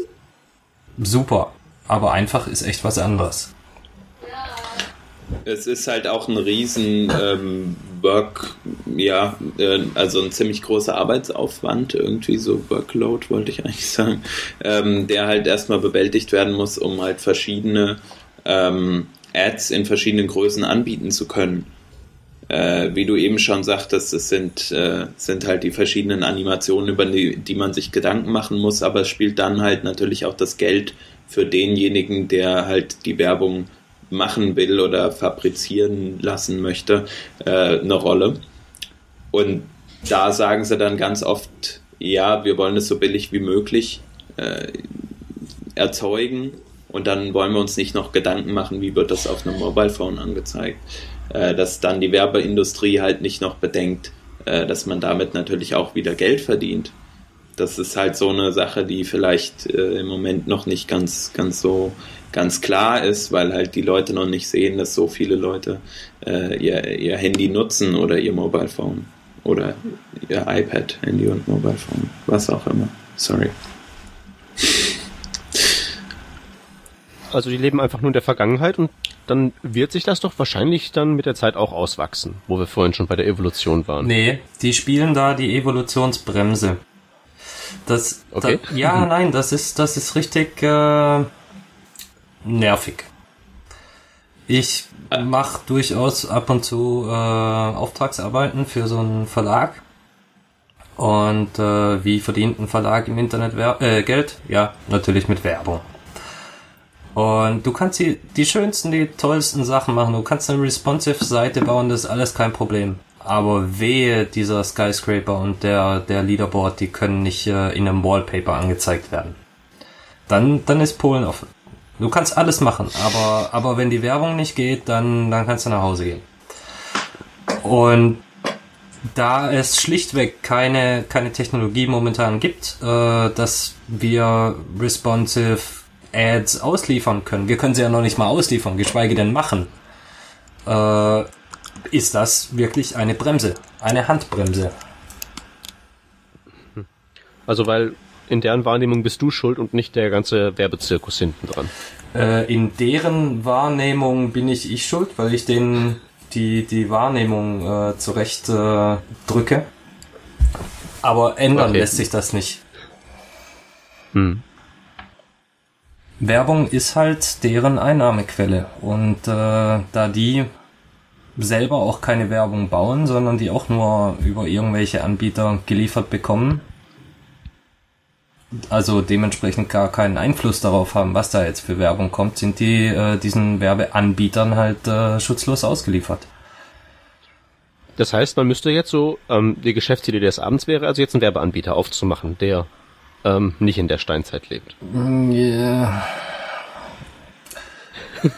super, aber einfach ist echt was anderes. Es ist halt auch ein riesen ähm, Work, ja, äh, also ein ziemlich großer Arbeitsaufwand, irgendwie so Workload wollte ich eigentlich sagen, ähm, der halt erstmal bewältigt werden muss, um halt verschiedene ähm, Ads in verschiedenen Größen anbieten zu können. Äh, wie du eben schon sagtest, es sind, äh, sind halt die verschiedenen Animationen, über die, die man sich Gedanken machen muss, aber es spielt dann halt natürlich auch das Geld für denjenigen, der halt die Werbung machen will oder fabrizieren lassen möchte, äh, eine Rolle. Und da sagen sie dann ganz oft, ja, wir wollen es so billig wie möglich äh, erzeugen und dann wollen wir uns nicht noch Gedanken machen, wie wird das auf einem Mobile Phone angezeigt. Äh, dass dann die Werbeindustrie halt nicht noch bedenkt, äh, dass man damit natürlich auch wieder Geld verdient. Das ist halt so eine Sache, die vielleicht äh, im Moment noch nicht ganz, ganz so ganz klar ist, weil halt die Leute noch nicht sehen, dass so viele Leute ihr, ihr Handy nutzen oder ihr Mobile Phone oder ihr iPad, Handy und Mobile Phone, was auch immer. Sorry. Also die leben einfach nur in der Vergangenheit und dann wird sich das doch wahrscheinlich dann mit der Zeit auch auswachsen, wo wir vorhin schon bei der Evolution waren. Nee, die spielen da die Evolutionsbremse. Das, okay. Da, ja, nein, das ist, das ist richtig, äh, nervig. Ich mache durchaus ab und zu äh, Auftragsarbeiten für so einen Verlag. Und äh, wie verdient ein Verlag im Internet Wer äh, Geld? Ja, natürlich mit Werbung. Und du kannst die, die schönsten, die tollsten Sachen machen. Du kannst eine responsive Seite bauen, das ist alles kein Problem. Aber wehe, dieser Skyscraper und der, der Leaderboard, die können nicht äh, in einem Wallpaper angezeigt werden. Dann, dann ist Polen offen. Du kannst alles machen, aber, aber wenn die Werbung nicht geht, dann, dann kannst du nach Hause gehen. Und da es schlichtweg keine, keine Technologie momentan gibt, äh, dass wir responsive Ads ausliefern können, wir können sie ja noch nicht mal ausliefern, geschweige denn machen, äh, ist das wirklich eine Bremse, eine Handbremse. Also weil in deren Wahrnehmung bist du schuld und nicht der ganze Werbezirkus hinten dran. Äh, in deren Wahrnehmung bin ich ich schuld, weil ich denen die, die Wahrnehmung äh, zurecht äh, drücke. Aber ändern Okay. lässt sich das nicht. Hm. Werbung ist halt deren Einnahmequelle. Und äh, da die selber auch keine Werbung bauen, sondern die auch nur über irgendwelche Anbieter geliefert bekommen, also dementsprechend gar keinen Einfluss darauf haben, was da jetzt für Werbung kommt, sind die äh, diesen Werbeanbietern halt äh, schutzlos ausgeliefert. Das heißt, man müsste jetzt so, ähm, die Geschäftsidee des Abends wäre also jetzt einen Werbeanbieter aufzumachen, der ähm, nicht in der Steinzeit lebt. Yeah. [laughs]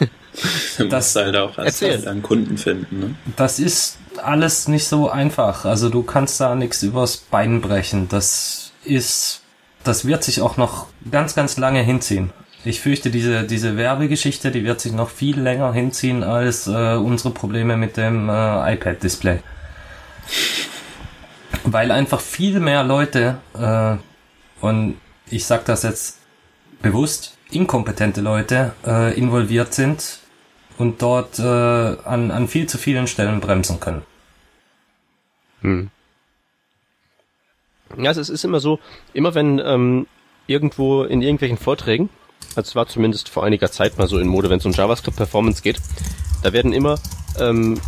Du Das- musst halt auch erst Erzähl. dann Kunden finden. Ne? Das ist alles nicht so einfach. Also du kannst da nichts übers Bein brechen. Das ist, das wird sich auch noch ganz, ganz lange hinziehen. Ich fürchte, diese, diese Werbegeschichte, die wird sich noch viel länger hinziehen als äh, unsere Probleme mit dem äh, iPad-Display. Weil einfach viel mehr Leute, äh, und ich sag das jetzt bewusst, inkompetente Leute äh, involviert sind und dort äh, an, an viel zu vielen Stellen bremsen können. Ja, also es ist immer so, immer wenn ähm, irgendwo in irgendwelchen Vorträgen, also es war zumindest vor einiger Zeit mal so in Mode, wenn es um JavaScript Performance geht, da werden immer ähm,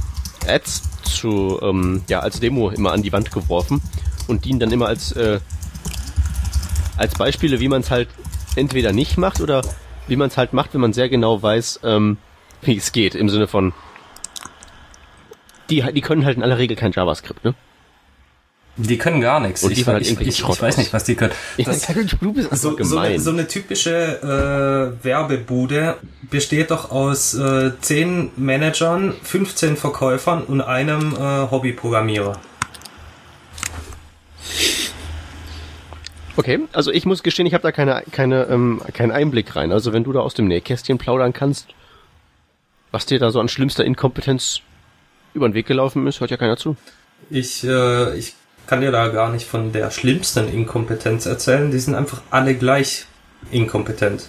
Ads zu ähm, ja als Demo immer an die Wand geworfen und dienen dann immer als äh, als Beispiele, wie man es halt entweder nicht macht oder wie man es halt macht, wenn man sehr genau weiß, ähm, wie es geht, im Sinne von die, die können halt in aller Regel kein JavaScript, ne? Die können gar nichts. Und die ich, halt ich, ich, ich weiß nicht, was die können. Das, du bist so, so, eine, so eine typische äh, Werbebude besteht doch aus äh, 10 Managern, 15 Verkäufern und einem äh, Hobbyprogrammierer. Okay, also ich muss gestehen, ich habe da keine, keine, ähm, keinen Einblick rein. Also wenn du da aus dem Nähkästchen plaudern kannst, was dir da so an schlimmster Inkompetenz über den Weg gelaufen ist, hört ja keiner zu. Ich, äh, ich kann dir da gar nicht von der schlimmsten Inkompetenz erzählen. Die sind einfach alle gleich inkompetent.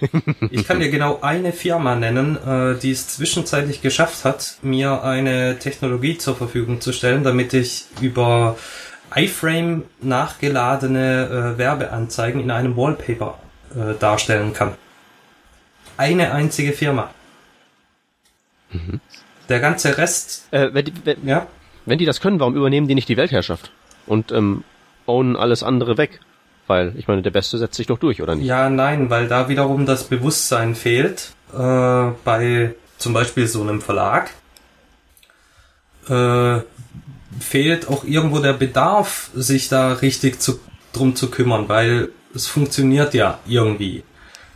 [laughs] Ich kann dir genau eine Firma nennen, äh, die es zwischenzeitlich geschafft hat, mir eine Technologie zur Verfügung zu stellen, damit ich über iFrame nachgeladene äh, Werbeanzeigen in einem Wallpaper äh, darstellen kann. Eine einzige Firma. Der ganze Rest, Äh, wenn, die, wenn, ja, wenn die das können, warum übernehmen die nicht die Weltherrschaft? Und ähm, ownen alles andere weg? Weil, ich meine, der Beste setzt sich doch durch, oder nicht? Ja, nein, weil da wiederum das Bewusstsein fehlt, äh, bei zum Beispiel so einem Verlag, äh, fehlt auch irgendwo der Bedarf, sich da richtig zu, drum zu kümmern, weil es funktioniert ja irgendwie.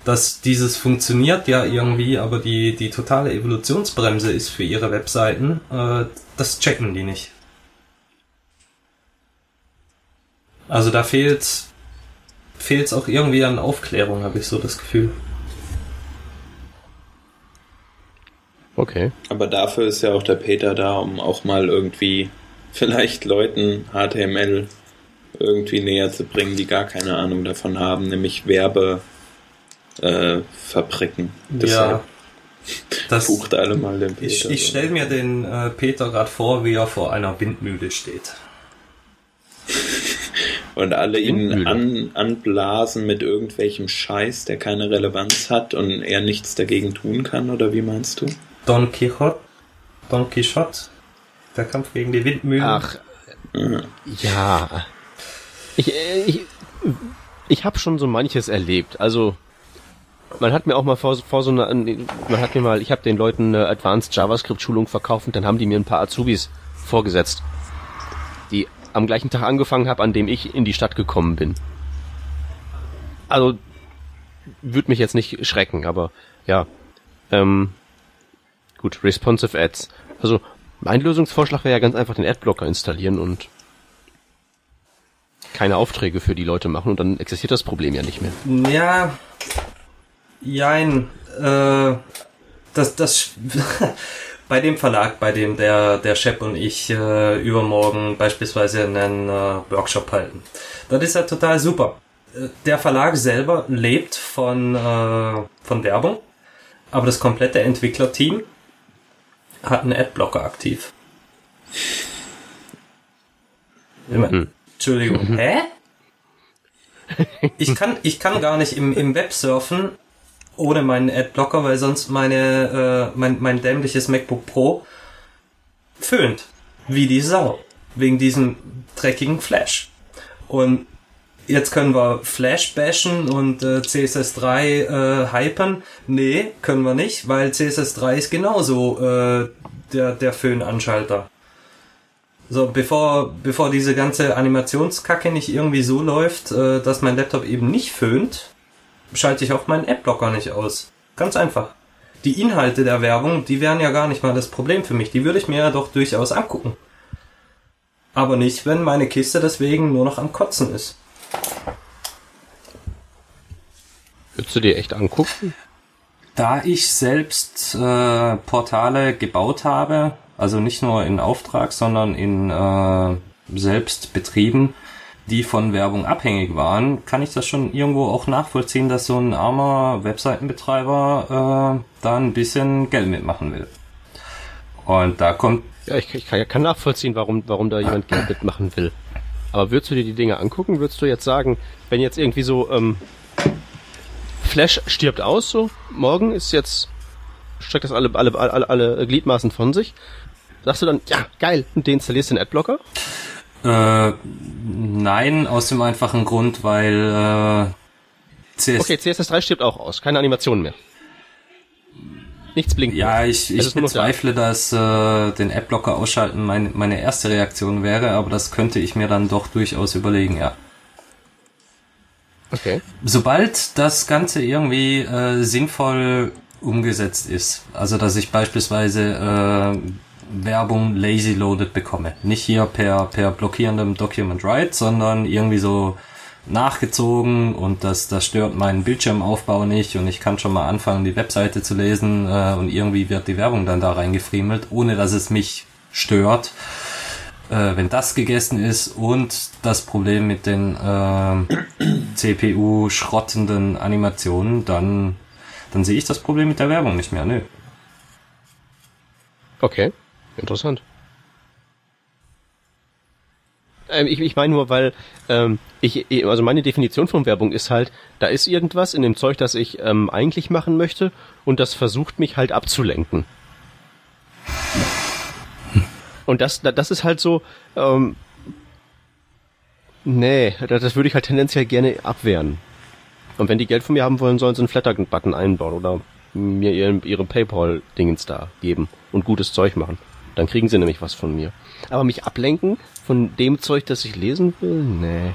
Dass dieses funktioniert ja irgendwie, aber die, die totale Evolutionsbremse ist für ihre Webseiten, äh, das checken die nicht. Also da fehlt fehlt es auch irgendwie an Aufklärung, habe ich so das Gefühl. Okay. Aber dafür ist ja auch der Peter da, um auch mal irgendwie vielleicht Leuten HTML irgendwie näher zu bringen, die gar keine Ahnung davon haben, nämlich Werbefabriken. Äh. Deshalb das, bucht alle mal den Peter. ich ich stelle mir den äh, Peter gerade vor, wie er vor einer Windmühle steht. [laughs] und alle ihn an, anblasen mit irgendwelchem Scheiß, der keine Relevanz hat und er nichts dagegen tun kann, oder wie meinst du? Don Quixote. Don Quixote. Der Kampf gegen die Windmühlen. Ach, Ja. Ich, ich, ich habe schon so manches erlebt. Also, man hat mir auch mal vor, vor so einer, man hat mir mal, ich habe den Leuten eine Advanced JavaScript Schulung verkauft und dann haben die mir ein paar Azubis vorgesetzt, die am gleichen Tag angefangen haben, an dem ich in die Stadt gekommen bin. Also, würde mich jetzt nicht schrecken, aber ja. Ähm, gut, responsive Ads. Also, mein Lösungsvorschlag wäre ja ganz einfach den Adblocker installieren und keine Aufträge für die Leute machen und dann existiert das Problem ja nicht mehr. Ja, jein, äh, das, das, [laughs] bei dem Verlag, bei dem der, der Shep und ich äh, übermorgen beispielsweise einen äh, Workshop halten. Das ist ja total super. Äh, Der Verlag selber lebt von, äh, von Werbung, aber das komplette Entwicklerteam hat einen Adblocker aktiv. Ich mein, Entschuldigung, hä? Ich kann, ich kann gar nicht im, im Web surfen ohne meinen Adblocker, weil sonst meine, äh, mein, mein dämliches MacBook Pro föhnt. Wie die Sau. Wegen diesem dreckigen Flash. Und jetzt können wir Flash bashen und äh, CSS3 äh, hypen. Nee, können wir nicht, weil CSS3 ist genauso äh, der, der Föhnanschalter. So, bevor, bevor diese ganze Animationskacke nicht irgendwie so läuft, äh, dass mein Laptop eben nicht föhnt, schalte ich auch meinen Adblocker nicht aus. Ganz einfach. Die Inhalte der Werbung, die wären ja gar nicht mal das Problem für mich. Die würde ich mir ja doch durchaus angucken. Aber nicht, wenn meine Kiste deswegen nur noch am Kotzen ist. Würdest du dir echt angucken? Da ich selbst äh, Portale gebaut habe, also nicht nur in Auftrag, sondern in äh, selbst betrieben, die von Werbung abhängig waren, kann ich das schon irgendwo auch nachvollziehen, dass so ein armer Webseitenbetreiber äh, da ein bisschen Geld mitmachen will. Und da kommt Ja, ich, ich kann, kann nachvollziehen, warum, warum da jemand Geld mitmachen will. Aber würdest du dir die Dinge angucken? Würdest du jetzt sagen, wenn jetzt irgendwie so ähm, Flash stirbt aus, so morgen ist jetzt streckt das alle, alle, alle, alle Gliedmaßen von sich, sagst du dann, ja, geil, und deinstallierst den Adblocker? Äh, nein, aus dem einfachen Grund, weil äh, CS Okay, CSS3 stirbt auch aus, keine Animation mehr. Nichts blinkt. Ja, ich, ich noch da. bezweifle, dass äh, den Adblocker ausschalten meine, meine erste Reaktion wäre, aber das könnte ich mir dann doch durchaus überlegen, ja. Okay. Sobald das Ganze irgendwie äh, sinnvoll umgesetzt ist, also dass ich beispielsweise äh, Werbung lazy loaded bekomme, nicht hier per per blockierendem Document Write, sondern irgendwie so nachgezogen und das das stört meinen Bildschirmaufbau nicht und ich kann schon mal anfangen die Webseite zu lesen äh, und irgendwie wird die Werbung dann da reingefriemelt, ohne dass es mich stört äh, wenn das gegessen ist und das Problem mit den ähm, [coughs] CPU schrottenden Animationen, dann dann sehe ich das Problem mit der Werbung nicht mehr. Nö. Okay, interessant. Ähm, ich, ich meine nur, weil ähm, ich, also meine Definition von Werbung ist halt, da ist irgendwas in dem Zeug, das ich ähm, eigentlich machen möchte und das versucht mich halt abzulenken. Und das, das ist halt so, ähm, nee, das, würde ich halt tendenziell gerne abwehren. Und wenn die Geld von mir haben wollen, sollen sie einen Flatter-Button einbauen oder mir ihre, ihre Paypal-Dingens da geben und gutes Zeug machen. Dann kriegen sie nämlich was von mir. Aber mich ablenken von dem Zeug, das ich lesen will? Nee.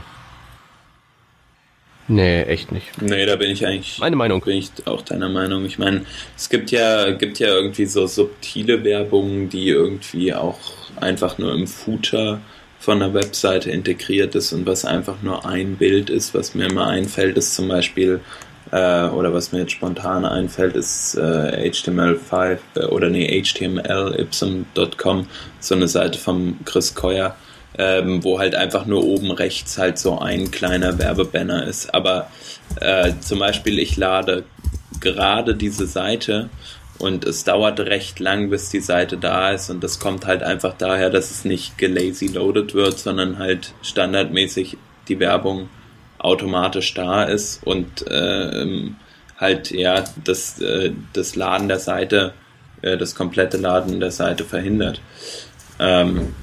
Nee, echt nicht. Nee, da bin ich eigentlich. Meine Meinung. Bin ich auch deiner Meinung. Ich meine, es gibt ja, gibt ja irgendwie so subtile Werbung, die irgendwie auch einfach nur im Footer von einer Webseite integriert ist und was einfach nur ein Bild ist, was mir immer einfällt, ist zum Beispiel, äh, oder was mir jetzt spontan einfällt, ist äh, HTML5 äh, oder nee, HTMLY.com, so eine Seite vom Chris Coyer, ähm, wo halt einfach nur oben rechts halt so ein kleiner Werbebanner ist. Aber äh, zum Beispiel, ich lade gerade diese Seite und es dauert recht lang, bis die Seite da ist und das kommt halt einfach daher, dass es nicht gelazy loaded wird, sondern halt standardmäßig die Werbung automatisch da ist und äh, halt ja das, äh, das Laden der Seite, äh, das komplette Laden der Seite verhindert. Ähm,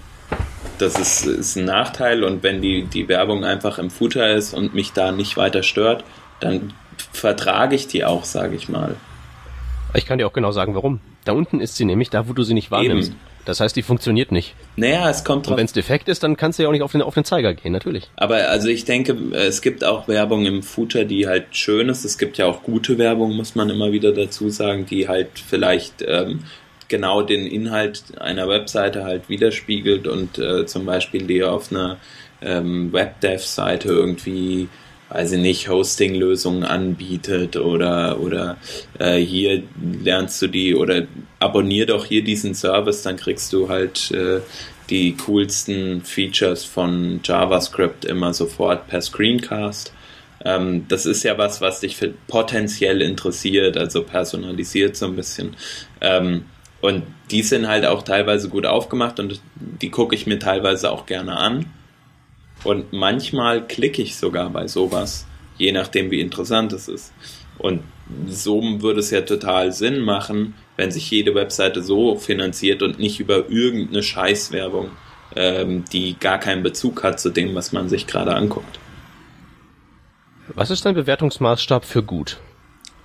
das ist, ist ein Nachteil und wenn die, die Werbung einfach im Footer ist und mich da nicht weiter stört, dann vertrage ich die auch, sage ich mal. Ich kann dir auch genau sagen, warum. Da unten ist sie nämlich da, wo du sie nicht wahrnimmst. Eben. Das heißt, die funktioniert nicht. Naja, es kommt drauf. Und wenn es defekt ist, dann kannst du ja auch nicht auf den, auf den Zeiger gehen, natürlich. Aber also ich denke, es gibt auch Werbung im Footer, die halt schön ist. Es gibt ja auch gute Werbung, muss man immer wieder dazu sagen, die halt vielleicht ähm, genau den Inhalt einer Webseite halt widerspiegelt und äh, zum Beispiel die auf einer ähm, Webdev-Seite irgendwie weiß ich nicht, Hosting-Lösungen anbietet oder, oder äh, hier lernst du die oder abonnier doch hier diesen Service, dann kriegst du halt äh, die coolsten Features von JavaScript immer sofort per Screencast. Ähm, das ist ja was, was dich potenziell interessiert, also personalisiert so ein bisschen. Ähm, und die sind halt auch teilweise gut aufgemacht und die gucke ich mir teilweise auch gerne an. Und manchmal klicke ich sogar bei sowas, je nachdem, wie interessant es ist. Und so würde es ja total Sinn machen, wenn sich jede Webseite so finanziert und nicht über irgendeine Scheißwerbung, ähm, die gar keinen Bezug hat zu dem, was man sich gerade anguckt. Was ist dein Bewertungsmaßstab für gut?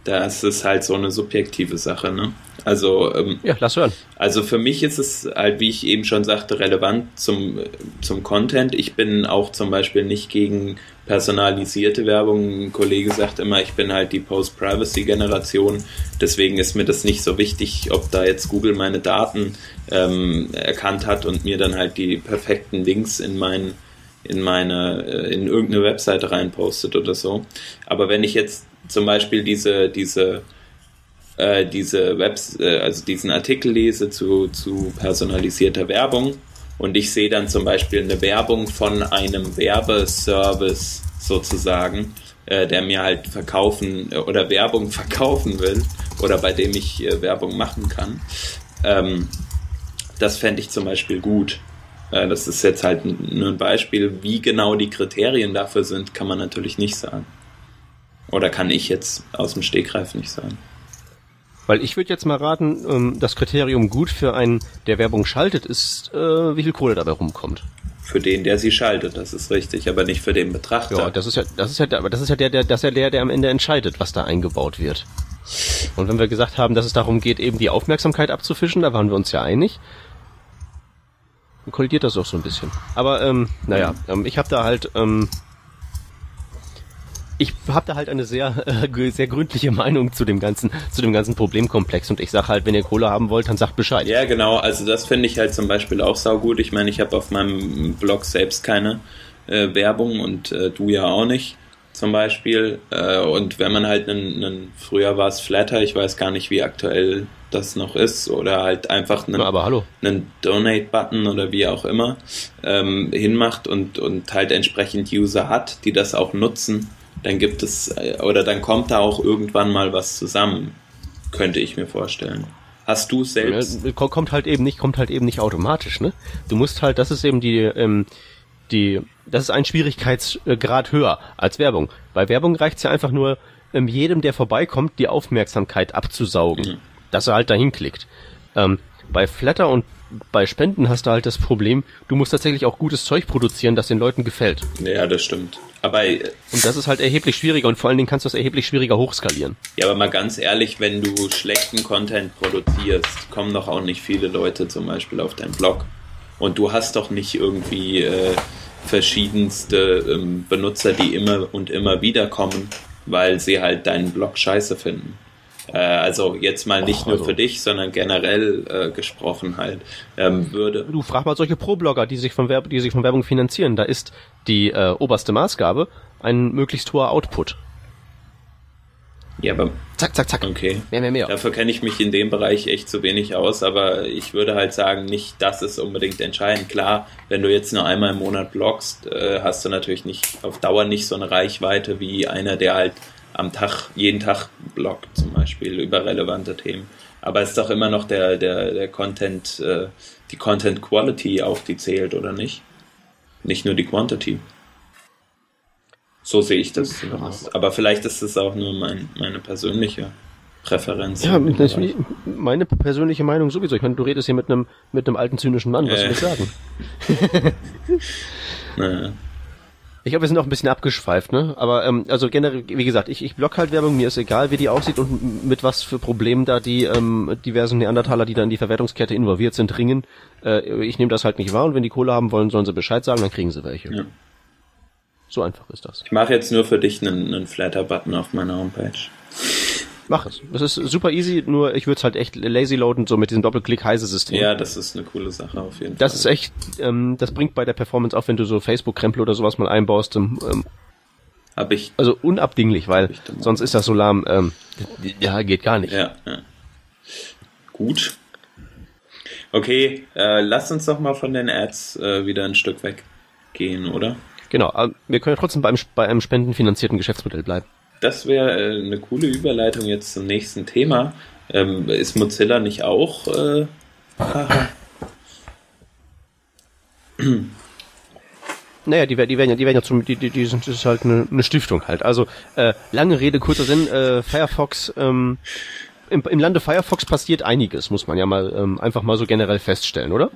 Das ist halt so eine subjektive Sache, ne? Also, ähm, ja, lass hören. Also für mich ist es halt, wie ich eben schon sagte, relevant zum, zum Content. Ich bin auch zum Beispiel nicht gegen personalisierte Werbung. Ein Kollege sagt immer, ich bin halt die Post-Privacy-Generation. Deswegen ist mir das nicht so wichtig, ob da jetzt Google meine Daten ähm, erkannt hat und mir dann halt die perfekten Links in mein in meine äh, in irgendeine Webseite reinpostet oder so. Aber wenn ich jetzt zum Beispiel diese diese äh, diese Webs, äh, also diesen Artikel lese zu, zu personalisierter Werbung und ich sehe dann zum Beispiel eine Werbung von einem Werbeservice sozusagen, äh, der mir halt verkaufen äh, oder Werbung [laughs] verkaufen will oder bei dem ich äh, Werbung machen kann. Ähm, das fände ich zum Beispiel gut. Äh, das ist jetzt halt nur ein Beispiel. Wie genau die Kriterien dafür sind, kann man natürlich nicht sagen. Oder kann ich jetzt aus dem Stegreif nicht sagen. Weil ich würde jetzt mal raten, ähm, das Kriterium gut für einen, der Werbung schaltet, ist, äh, wie viel Kohle dabei rumkommt. Für den, der sie schaltet, das ist richtig, aber nicht für den Betrachter. Ja, das ist ja, das ist ja, aber das ist ja der, der, das ist ja der, der am Ende entscheidet, was da eingebaut wird. Und wenn wir gesagt haben, dass es darum geht, eben die Aufmerksamkeit abzufischen, da waren wir uns ja einig, dann kollidiert das auch so ein bisschen. Aber ähm, naja, ähm, ich habe da halt ähm, ich habe da halt eine sehr äh, sehr gründliche Meinung zu dem ganzen zu dem ganzen Problemkomplex und ich sage halt, wenn ihr Kohle haben wollt, dann sagt Bescheid. Ja, genau. Also das finde ich halt zum Beispiel auch saugut. Ich meine, ich habe auf meinem Blog selbst keine äh, Werbung und äh, du ja auch nicht zum Beispiel. Äh, und wenn man halt einen, einen früher war es Flatter, ich weiß gar nicht, wie aktuell das noch ist, oder halt einfach einen, einen Donate-Button oder wie auch immer ähm, hinmacht und, und halt entsprechend User hat, die das auch nutzen dann gibt es, äh, oder dann kommt da auch irgendwann mal was zusammen, könnte ich mir vorstellen. Hast du selbst? Ja, kommt halt eben nicht, kommt halt eben nicht automatisch, ne? Du musst halt, das ist eben die, ähm, die, das ist ein Schwierigkeitsgrad höher als Werbung. Bei Werbung reicht's ja einfach nur, ähm, jedem, der vorbeikommt, die Aufmerksamkeit abzusaugen, mhm. dass er halt dahin klickt. Ähm, bei Flatter und bei Spenden hast du halt das Problem, du musst tatsächlich auch gutes Zeug produzieren, das den Leuten gefällt. Ja, das stimmt. Aber und das ist halt erheblich schwieriger und vor allen Dingen kannst du das erheblich schwieriger hochskalieren. Ja, aber mal ganz ehrlich, wenn du schlechten Content produzierst, kommen doch auch nicht viele Leute zum Beispiel auf deinen Blog. Und du hast doch nicht irgendwie äh, verschiedenste ähm, Benutzer, die immer und immer wieder kommen, weil sie halt deinen Blog scheiße finden. Äh, also jetzt mal nicht Och, nur also. für dich, sondern generell äh, gesprochen halt, ähm, würde. Du frag mal solche Pro-Blogger, die sich von Werb die sich von Werbung finanzieren. Da ist die äh, oberste Maßgabe ein möglichst hoher Output. Ja, aber. Zack, zack, zack. Okay. Mehr, mehr, mehr. Dafür kenne ich mich in dem Bereich echt zu wenig aus, aber ich würde halt sagen, nicht das ist unbedingt entscheidend. Klar, wenn du jetzt nur einmal im Monat bloggst, äh, hast du natürlich nicht auf Dauer nicht so eine Reichweite wie einer, der halt am Tag, jeden Tag bloggt zum Beispiel über relevante Themen. Aber es ist doch immer noch der, der, der Content, äh, die Content Quality auch, die zählt, oder nicht? Nicht nur die Quantity. So sehe ich das zumindest. Aber vielleicht ist es auch nur mein, meine persönliche Präferenz. Ja, meine persönliche Meinung sowieso. Ich meine, du redest hier mit einem mit einem alten zynischen Mann. Was Äh. soll ich sagen? [laughs] Naja. Ich glaube, wir sind auch ein bisschen abgeschweift, ne? Aber ähm, also generell, wie gesagt, ich, ich block halt Werbung, mir ist egal, wie die aussieht und mit was für Problemen da die ähm, diversen Neandertaler, die da in die Verwertungskette involviert sind, ringen. Äh, ich nehme das halt nicht wahr und wenn die Kohle haben wollen, sollen sie Bescheid sagen, dann kriegen sie welche. Ja. So einfach ist das. Ich mache jetzt nur für dich einen, einen Flatter-Button auf meiner Homepage. Mach es. Das ist super easy, nur ich würde es halt echt lazy loaden, so mit diesem Doppelklick-Heise-System. Ja, das ist eine coole Sache auf jeden Das Fall. ist echt, ähm, das bringt bei der Performance auch, wenn du so Facebook-Krempel oder sowas mal einbaust, ähm, ähm, Hab ich. also unabdinglich, weil sonst ist das so lahm, ähm, ja, geht gar nicht. Ja, ja. Gut. Okay, äh, lass uns doch mal von den Ads äh, wieder ein Stück weggehen, oder? Genau, aber wir können ja trotzdem beim, bei einem spendenfinanzierten Geschäftsmodell bleiben. Das wäre äh, eine coole Überleitung jetzt zum nächsten Thema. Ähm, ist Mozilla nicht auch? Äh. Naja, die, die werden ja, die werden ja zum, die, die, die sind, das ist halt eine, eine Stiftung halt. Also, äh, lange Rede, kurzer Sinn, äh, Firefox, ähm, im, im Lande Firefox passiert einiges, muss man ja mal ähm, einfach mal so generell feststellen, oder?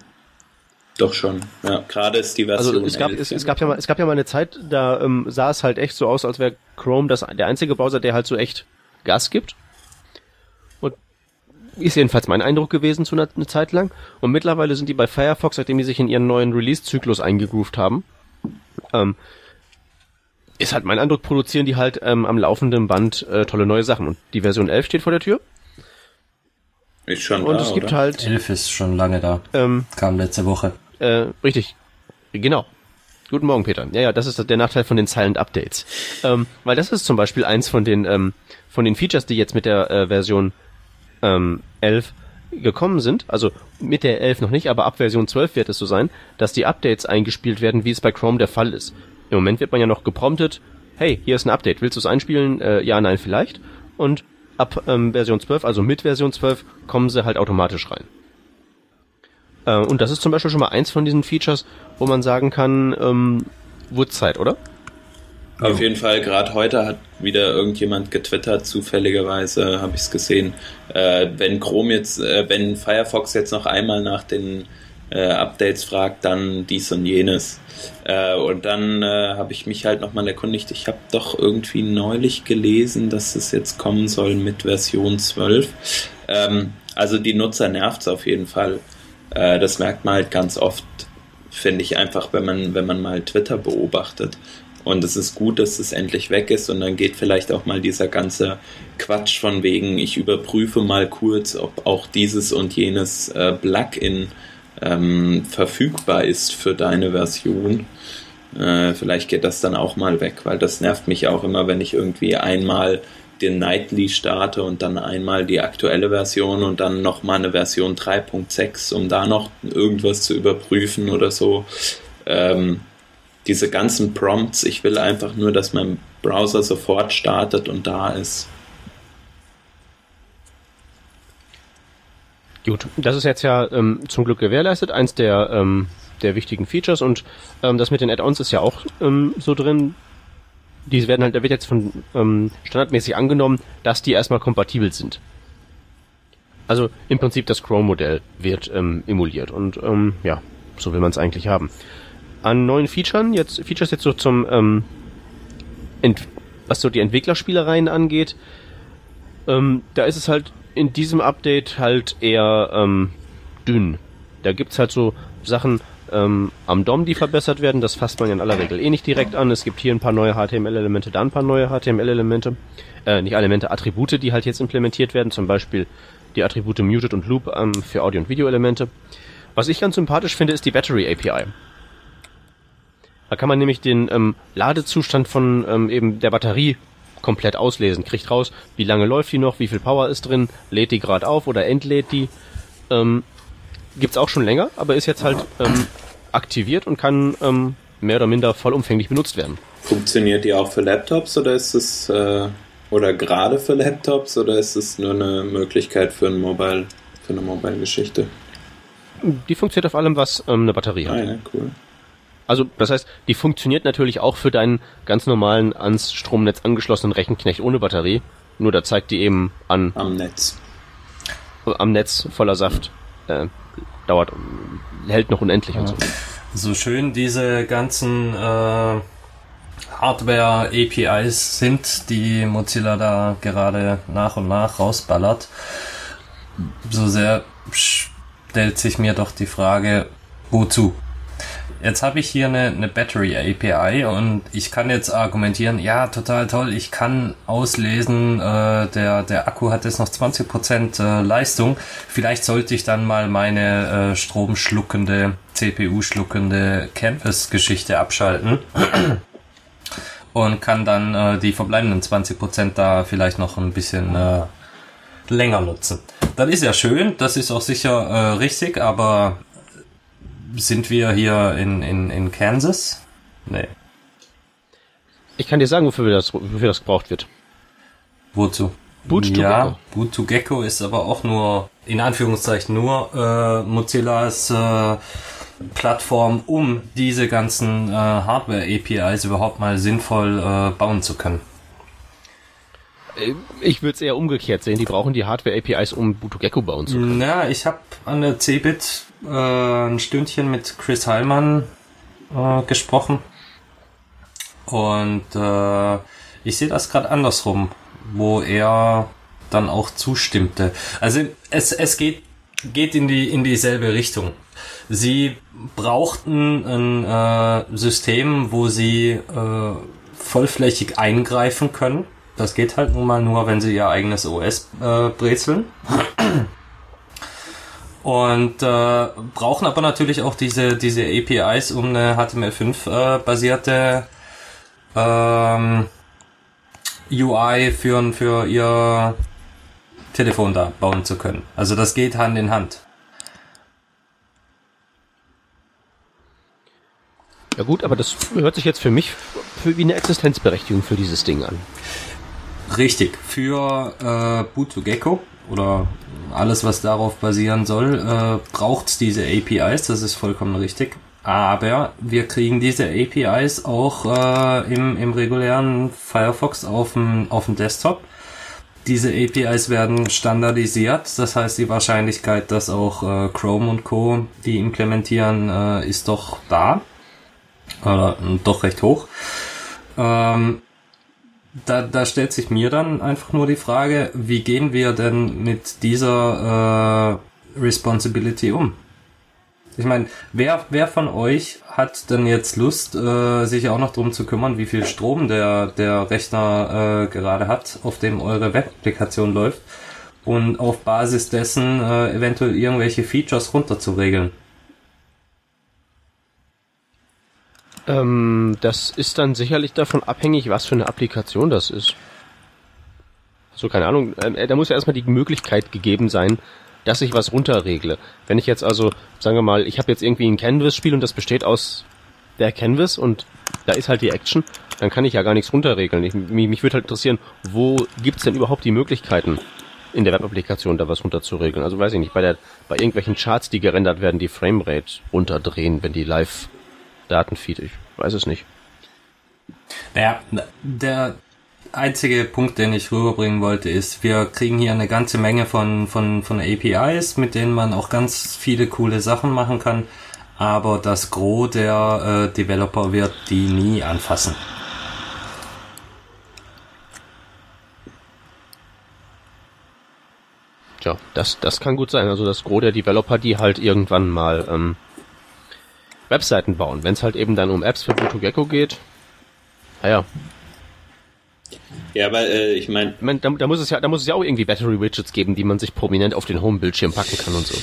Doch schon. Ja, gerade ist die Version. Also es gab, 11 es, es gab ja mal, es gab ja mal eine Zeit, da ähm, sah es halt echt so aus, als wäre Chrome das der einzige Browser, der halt so echt Gas gibt. Und ist jedenfalls mein Eindruck gewesen zu einer, eine Zeit lang. Und mittlerweile sind die bei Firefox, seitdem die sich in ihren neuen Release-Zyklus eingegroovt haben, ähm, ist halt mein Eindruck, produzieren die halt ähm, am laufenden Band äh, tolle neue Sachen. Und die Version 11 steht vor der Tür. Ist schon Und da, es gibt oder? halt, Elf ist schon lange da. ähm, Kam letzte Woche. Äh, richtig. Genau. Guten Morgen, Peter. Ja, ja, das ist der Nachteil von den Silent Updates. Ähm, weil das ist zum Beispiel eins von den, ähm, von den Features, die jetzt mit der äh, Version ähm, 11 gekommen sind. Also mit der 11 noch nicht, aber ab Version 12 wird es so sein, dass die Updates eingespielt werden, wie es bei Chrome der Fall ist. Im Moment wird man ja noch gepromptet, hey, hier ist ein Update, willst du es einspielen? Äh, ja, nein, vielleicht. Und ab ähm, Version 12, also mit Version 12, kommen sie halt automatisch rein. Äh, und das ist zum Beispiel schon mal eins von diesen Features, wo man sagen kann, ähm, wurde Zeit, oder? Auf jeden Fall, gerade heute hat wieder irgendjemand getwittert, zufälligerweise habe ich es gesehen, äh, wenn Chrome jetzt, äh, wenn Firefox jetzt noch einmal nach den äh, Updates fragt, dann dies und jenes. Äh, und dann äh, habe ich mich halt nochmal erkundigt, ich habe doch irgendwie neulich gelesen, dass es jetzt kommen soll mit Version 12. Ähm, also die Nutzer nervt es auf jeden Fall. Äh, das merkt man halt ganz oft, finde ich einfach, wenn man, wenn man mal Twitter beobachtet. Und es ist gut, dass es endlich weg ist und dann geht vielleicht auch mal dieser ganze Quatsch von wegen, ich überprüfe mal kurz, ob auch dieses und jenes äh, Plugin ähm, verfügbar ist für deine Version. Äh, vielleicht geht das dann auch mal weg, weil das nervt mich auch immer, wenn ich irgendwie einmal den Nightly starte und dann einmal die aktuelle Version und dann nochmal eine Version 3.6, um da noch irgendwas zu überprüfen oder so. Ähm, diese ganzen Prompts, ich will einfach nur, dass mein Browser sofort startet und da ist. Gut, das ist jetzt ja ähm, zum Glück gewährleistet, eins der, ähm, der wichtigen Features und ähm, das mit den Add-ons ist ja auch ähm, so drin. Die werden halt, da wird jetzt von ähm, standardmäßig angenommen, dass die erstmal kompatibel sind. Also im Prinzip das Chrome-Modell wird ähm, emuliert und ähm, ja, so will man es eigentlich haben. An neuen Features, jetzt Features jetzt so zum ähm, Ent was so die Entwicklerspielereien angeht, ähm, da ist es halt in diesem Update halt eher ähm, dünn. Da gibt's halt so Sachen ähm, am DOM, die verbessert werden. Das fasst man in aller Regel eh nicht direkt an. Es gibt hier ein paar neue HTML-Elemente, da ein paar neue HTML-Elemente. Äh, nicht Elemente, Attribute, die halt jetzt implementiert werden. Zum Beispiel die Attribute Muted und Loop ähm, für Audio- und Video-Elemente. Was ich ganz sympathisch finde, ist die Battery API. Da kann man nämlich den ähm, Ladezustand von ähm, eben der Batterie komplett auslesen. Kriegt raus, wie lange läuft die noch, wie viel Power ist drin, lädt die gerade auf oder entlädt die. Ähm, gibt's auch schon länger, aber ist jetzt halt ähm, aktiviert und kann ähm, mehr oder minder vollumfänglich benutzt werden. Funktioniert die auch für Laptops oder ist es äh, oder gerade für Laptops oder ist es nur eine Möglichkeit für ein Mobile, für eine Mobile-Geschichte? Die funktioniert auf allem, was ähm, eine Batterie Ah hat. ja, cool. Also das heißt, die funktioniert natürlich auch für deinen ganz normalen ans Stromnetz angeschlossenen Rechenknecht ohne Batterie. Nur da zeigt die eben an. Am Netz. Am Netz voller Saft. Äh, dauert, hält noch unendlich ja. und so. So schön diese ganzen äh, Hardware-APIs sind, die Mozilla da gerade nach und nach rausballert. So sehr stellt sich mir doch die Frage, wozu? Jetzt habe ich hier eine, eine Battery API und ich kann jetzt argumentieren, ja, total toll, ich kann auslesen, äh, der, der Akku hat jetzt noch 20% äh, Leistung. Vielleicht sollte ich dann mal meine äh, stromschluckende, CPU-schluckende Canvas-Geschichte abschalten [clears throat] und kann dann äh, die verbleibenden 20% da vielleicht noch ein bisschen äh, länger nutzen. Das ist ja schön, das ist auch sicher äh, richtig, aber sind wir hier in, in, in Kansas? Nee. Ich kann dir sagen, wofür das, wofür das gebraucht wird. Wozu? Boot to ja, Gecko. Boot to Gecko ist aber auch nur, in Anführungszeichen, nur äh, Mozillas äh, Plattform, um diese ganzen äh, Hardware-APIs überhaupt mal sinnvoll äh, bauen zu können. Äh, ich würde es eher umgekehrt sehen. Die brauchen die Hardware-APIs, um Gecko bauen zu können. Ja, ich habe an der Cebit äh, ein Stündchen mit Chris Heilmann äh, gesprochen. Und äh, ich sehe das gerade andersrum, wo er dann auch zustimmte. Also es, es geht, geht in, die, in dieselbe Richtung. Sie brauchten ein äh, System, wo sie äh, vollflächig eingreifen können das geht halt nun mal nur, wenn sie ihr eigenes OS äh, brezeln. Und äh, brauchen aber natürlich auch diese, diese APIs, um eine HTML5 äh, ähm, UI für, für ihr Telefon da bauen zu können. Also das geht Hand in Hand. Ja gut, aber das hört sich jetzt für mich wie eine Existenzberechtigung für dieses Ding an. Richtig. Für äh, Boot Gecko oder alles, was darauf basieren soll, äh, braucht diese APIs. Das ist vollkommen richtig. Aber wir kriegen diese APIs auch äh, im, im regulären Firefox auf dem, auf dem Desktop. Diese APIs werden standardisiert, das heißt die Wahrscheinlichkeit, dass auch äh, Chrome und Co. die implementieren, äh, ist doch da. Oder äh, doch recht hoch. Ähm, da, da stellt sich mir dann einfach nur die Frage, wie gehen wir denn mit dieser äh, Responsibility um? Ich meine, wer, wer von euch hat denn jetzt Lust, äh, sich auch noch drum zu kümmern, wie viel Strom der, der Rechner äh, gerade hat, auf dem eure Web-Applikation läuft und auf Basis dessen äh, eventuell irgendwelche Features runterzuregeln? Ähm, das ist dann sicherlich davon abhängig, was für eine Applikation das ist. So, keine Ahnung. Ähm, da muss ja erstmal die Möglichkeit gegeben sein, dass ich was runterregle. Wenn ich jetzt also, sagen wir mal, ich habe jetzt irgendwie ein Canvas-Spiel und das besteht aus der Canvas und da ist halt die Action, dann kann ich ja gar nichts runterregeln. Ich, mich, mich würde halt interessieren, wo gibt's denn überhaupt die Möglichkeiten in der Web-Applikation da was runterzuregeln? Also weiß ich nicht, bei der bei irgendwelchen Charts, die gerendert werden, die Framerate runterdrehen, wenn die live Datenfeed. Ich weiß es nicht. Naja, der einzige Punkt, den ich rüberbringen wollte, ist, wir kriegen hier eine ganze Menge von, von, von APIs, mit denen man auch ganz viele coole Sachen machen kann, aber das Gros der äh, Developer wird die nie anfassen. Tja, das, das kann gut sein. Also das Gros der Developer, die halt irgendwann mal ähm, Webseiten bauen. Wenn es halt eben dann um Apps für Gecko geht, naja. Ja, aber äh, ich meine, ich mein, da, da muss es ja, da muss es ja auch irgendwie Battery Widgets geben, die man sich prominent auf den Home-Bildschirm packen kann und so.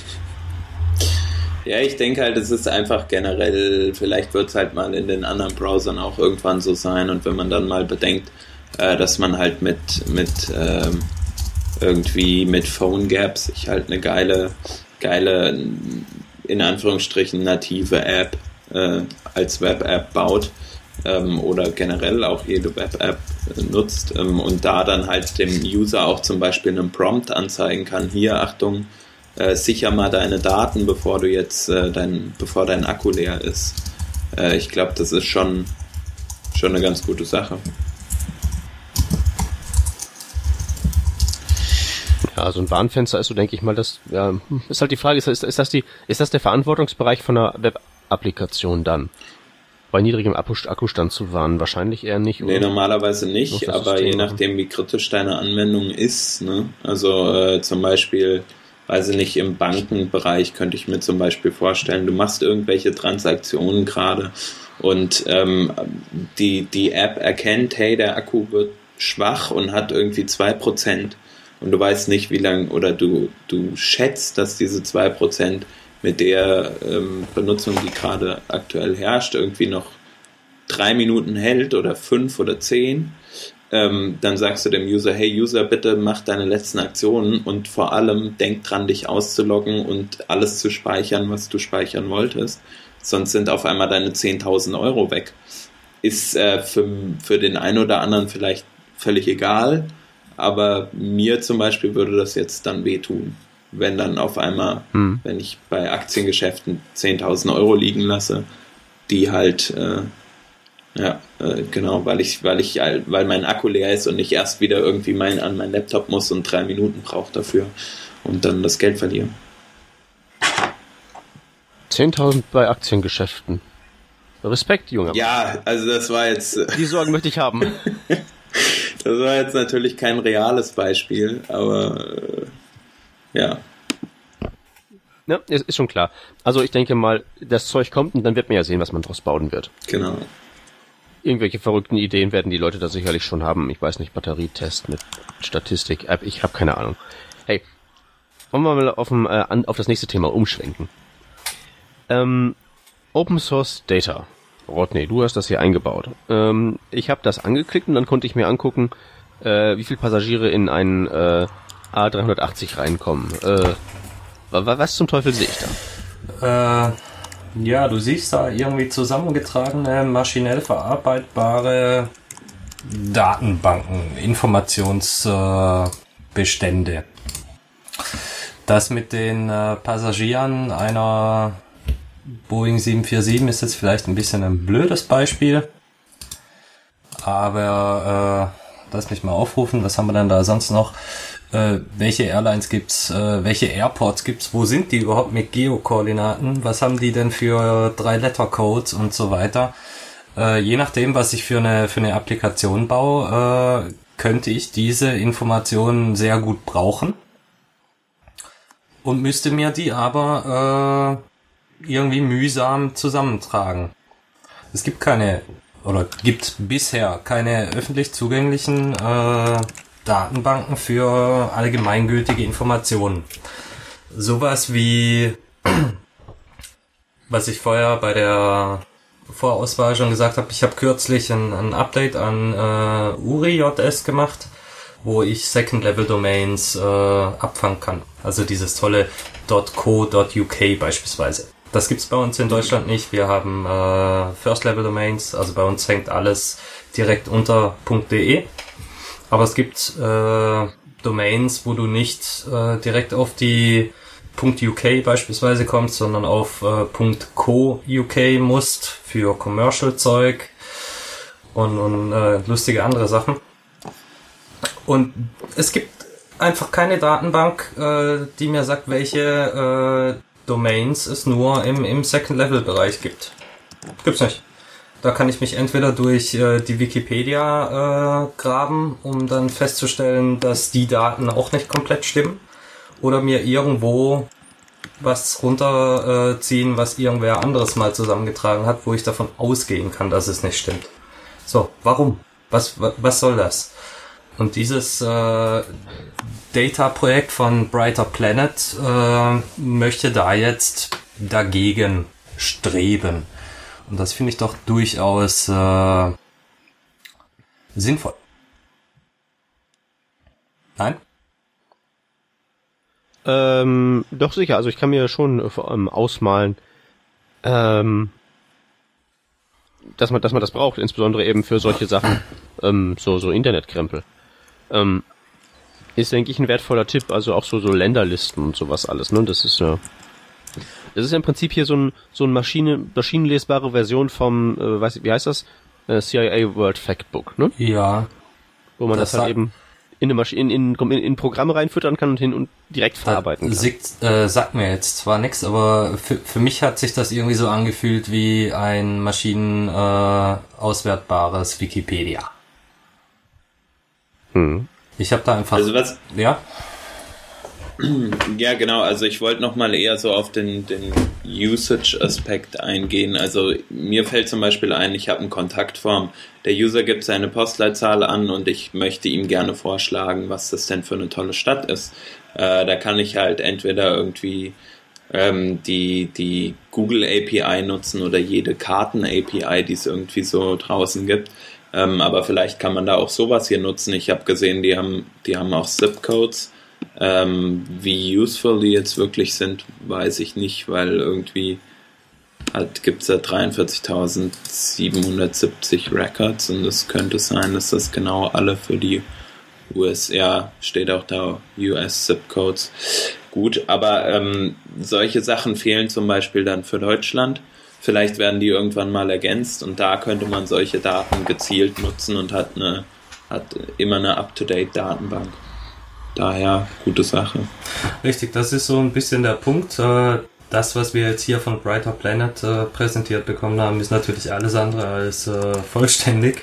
Ja, ich denke halt, es ist einfach generell, vielleicht wird es halt mal in den anderen Browsern auch irgendwann so sein und wenn man dann mal bedenkt, äh, dass man halt mit, mit ähm, irgendwie mit Phone Gaps sich halt eine geile, geile in Anführungsstrichen native App äh, als Web-App baut ähm, oder generell auch jede Web-App nutzt ähm, und da dann halt dem User auch zum Beispiel einen Prompt anzeigen kann. Hier, Achtung, äh, sicher mal deine Daten, bevor du jetzt äh, dein, bevor dein Akku leer ist. äh, ich glaube, das ist schon, schon eine ganz gute Sache. Ja, so ein Warnfenster ist so, denke ich mal, das ja, ist halt die Frage, ist, ist, ist das die, ist das der Verantwortungsbereich von einer Web-Applikation dann? Bei niedrigem Akkustand zu warnen? Wahrscheinlich eher nicht. Nee, normalerweise nicht, aber je nachdem, wie kritisch deine Anwendung ist, ne? Also äh, zum Beispiel, weiß ich nicht, im Bankenbereich könnte ich mir zum Beispiel vorstellen, du machst irgendwelche Transaktionen gerade und ähm, die, die App erkennt, hey, der Akku wird schwach und hat irgendwie 2% und du weißt nicht, wie lange, oder du, du schätzt, dass diese 2% mit der ähm, Benutzung, die gerade aktuell herrscht, irgendwie noch drei Minuten hält oder fünf oder zehn, ähm, dann sagst du dem User, hey User, bitte mach deine letzten Aktionen und vor allem denk dran, dich auszuloggen und alles zu speichern, was du speichern wolltest. Sonst sind auf einmal deine 10.000 Euro weg. Ist äh, für, für den einen oder anderen vielleicht völlig egal, aber mir zum Beispiel würde das jetzt dann wehtun, wenn dann auf einmal, hm. wenn ich bei Aktiengeschäften 10.000 Euro liegen lasse, die halt, äh, ja, äh, genau, weil ich, weil ich, weil mein Akku leer ist und ich erst wieder irgendwie mein, an meinen Laptop muss und drei Minuten brauche dafür und dann das Geld verliere. 10.000 bei Aktiengeschäften. Respekt, Junge. Ja, also das war jetzt. Äh, Die Sorgen möchte ich haben. [laughs] Das war jetzt natürlich kein reales Beispiel, aber äh, ja. Ja, ist, ist schon klar. Also ich denke mal, das Zeug kommt und dann wird man ja sehen, was man draus bauen wird. Genau. Irgendwelche verrückten Ideen werden die Leute da sicherlich schon haben. Ich weiß nicht, Batterietest mit Statistik, App, ich habe keine Ahnung. Hey, wollen wir mal auf, dem, äh, auf das nächste Thema umschwenken. Ähm, Open Source Data. Rodney, du hast das hier eingebaut. Ähm, ich habe das angeklickt und dann konnte ich mir angucken, äh, wie viele Passagiere in einen äh, A380 reinkommen. Äh, was zum Teufel sehe ich da? Äh, ja, du siehst da irgendwie zusammengetragene, maschinell verarbeitbare Datenbanken, Informationsbestände. das mit den äh, Passagieren einer Boeing 747 ist jetzt vielleicht ein bisschen ein blödes Beispiel. Aber äh, lass mich mal aufrufen, was haben wir denn da sonst noch? Äh, welche Airlines gibt's? Äh, welche Airports gibt's? Wo sind die überhaupt mit Geokoordinaten? Was haben die denn für drei Letter Codes und so weiter? Äh, je nachdem, was ich für eine für eine Applikation baue, äh, könnte ich diese Informationen sehr gut brauchen und müsste mir die aber äh, irgendwie mühsam zusammentragen. Es gibt keine oder gibt bisher keine öffentlich zugänglichen äh, Datenbanken für allgemeingültige Informationen. Sowas wie, [clears throat] was ich vorher bei der Vorauswahl schon gesagt habe, ich habe kürzlich ein, ein, Update an äh, URI.js gemacht, wo ich Second-Level-Domains äh, abfangen kann. Also dieses tolle .co.uk beispielsweise. Das gibt's bei uns in Deutschland nicht. Wir haben äh, First-Level-Domains, also bei uns hängt alles direkt unter .de. Aber es gibt äh, Domains, wo du nicht äh, direkt auf die .uk beispielsweise kommst, sondern auf äh, .co.uk musst für Commercial-Zeug und, und äh, lustige andere Sachen. Und es gibt einfach keine Datenbank, äh, die mir sagt, welche äh, Domains es nur im, im Second-Level-Bereich gibt. Gibt's nicht. Da kann ich mich entweder durch äh, die Wikipedia äh, graben, um dann festzustellen, dass die Daten auch nicht komplett stimmen, oder mir irgendwo was runterziehen, äh, was irgendwer anderes mal zusammengetragen hat, wo ich davon ausgehen kann, dass es nicht stimmt. So, warum? Was, was soll das? Und dieses äh, Data-Projekt von Brighter Planet äh, möchte da jetzt dagegen streben. Und das finde ich doch durchaus äh, sinnvoll. Nein? Ähm, doch sicher, also ich kann mir schon ähm, ausmalen, ähm, dass man, dass man das braucht, insbesondere eben für solche Sachen, ähm, so, so Internetkrempel. Ähm, ist, denke ich, ein wertvoller Tipp. Also auch so, so Länderlisten und sowas alles, ne? Das ist ja. Das ist ja im Prinzip hier so ein so ein Maschine, maschinenlesbare Version vom, äh, weiß, wie heißt das? Äh, CIA World Factbook, ne? Ja. Wo man das, Das halt eben in eine Maschine, in, in, in Programme reinfüttern kann und hin und direkt verarbeiten kann. Sieht, äh, sagt mir jetzt zwar nichts, aber für, für mich hat sich das irgendwie so angefühlt wie ein maschinenauswertbares äh, auswertbares Wikipedia. Hm. Ich habe da einfach... Also was, ja? Ja, genau. Also ich wollte nochmal eher so auf den, den Usage-Aspekt eingehen. Also mir fällt zum Beispiel ein, ich habe eine Kontaktform. Der User gibt seine Postleitzahl an und ich möchte ihm gerne vorschlagen, was das denn für eine tolle Stadt ist. Äh, da kann ich halt entweder irgendwie ähm, die, die Google API nutzen oder jede Karten API, die es irgendwie so draußen gibt. Ähm, aber vielleicht kann man da auch sowas hier nutzen. Ich habe gesehen, die haben, die haben auch Zip-Codes. Ähm, wie useful die jetzt wirklich sind, weiß ich nicht, weil irgendwie halt gibt es ja 43.770 Records und es könnte sein, dass das genau alle für die USA steht auch da US Zip Codes. Gut, aber ähm, solche Sachen fehlen zum Beispiel dann für Deutschland. Vielleicht werden die irgendwann mal ergänzt und da könnte man solche Daten gezielt nutzen und hat eine hat immer eine up-to-date Datenbank. Daher gute Sache. Richtig, das ist so ein bisschen der Punkt. Äh, das, was wir jetzt hier von Brighter Planet äh, präsentiert bekommen haben, ist natürlich alles andere als äh, vollständig.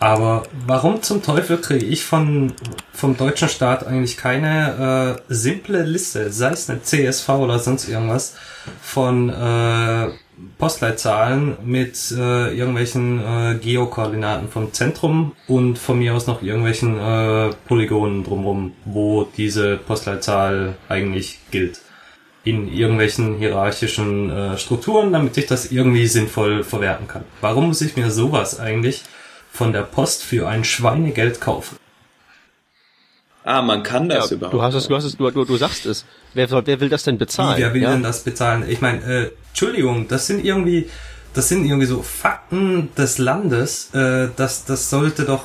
Aber warum zum Teufel kriege ich von, vom deutschen Staat eigentlich keine äh, simple Liste, sei es eine CSV oder sonst irgendwas, von äh, Postleitzahlen mit äh, irgendwelchen äh, Geokoordinaten vom Zentrum und von mir aus noch irgendwelchen äh, Polygonen drumherum, wo diese Postleitzahl eigentlich gilt. In irgendwelchen hierarchischen äh, Strukturen, damit ich das irgendwie sinnvoll verwerten kann. Warum muss ich mir sowas eigentlich von der Post für ein Schweinegeld kaufen? Ah, man kann das Ja, überhaupt. du hast es, du hast es, du, du, du sagst es. Wer, soll- wer will das denn bezahlen? Wie, wer will ja? denn das bezahlen? Ich meine, äh, Entschuldigung, das sind irgendwie, das sind irgendwie so Fakten des Landes. Äh, das, das sollte doch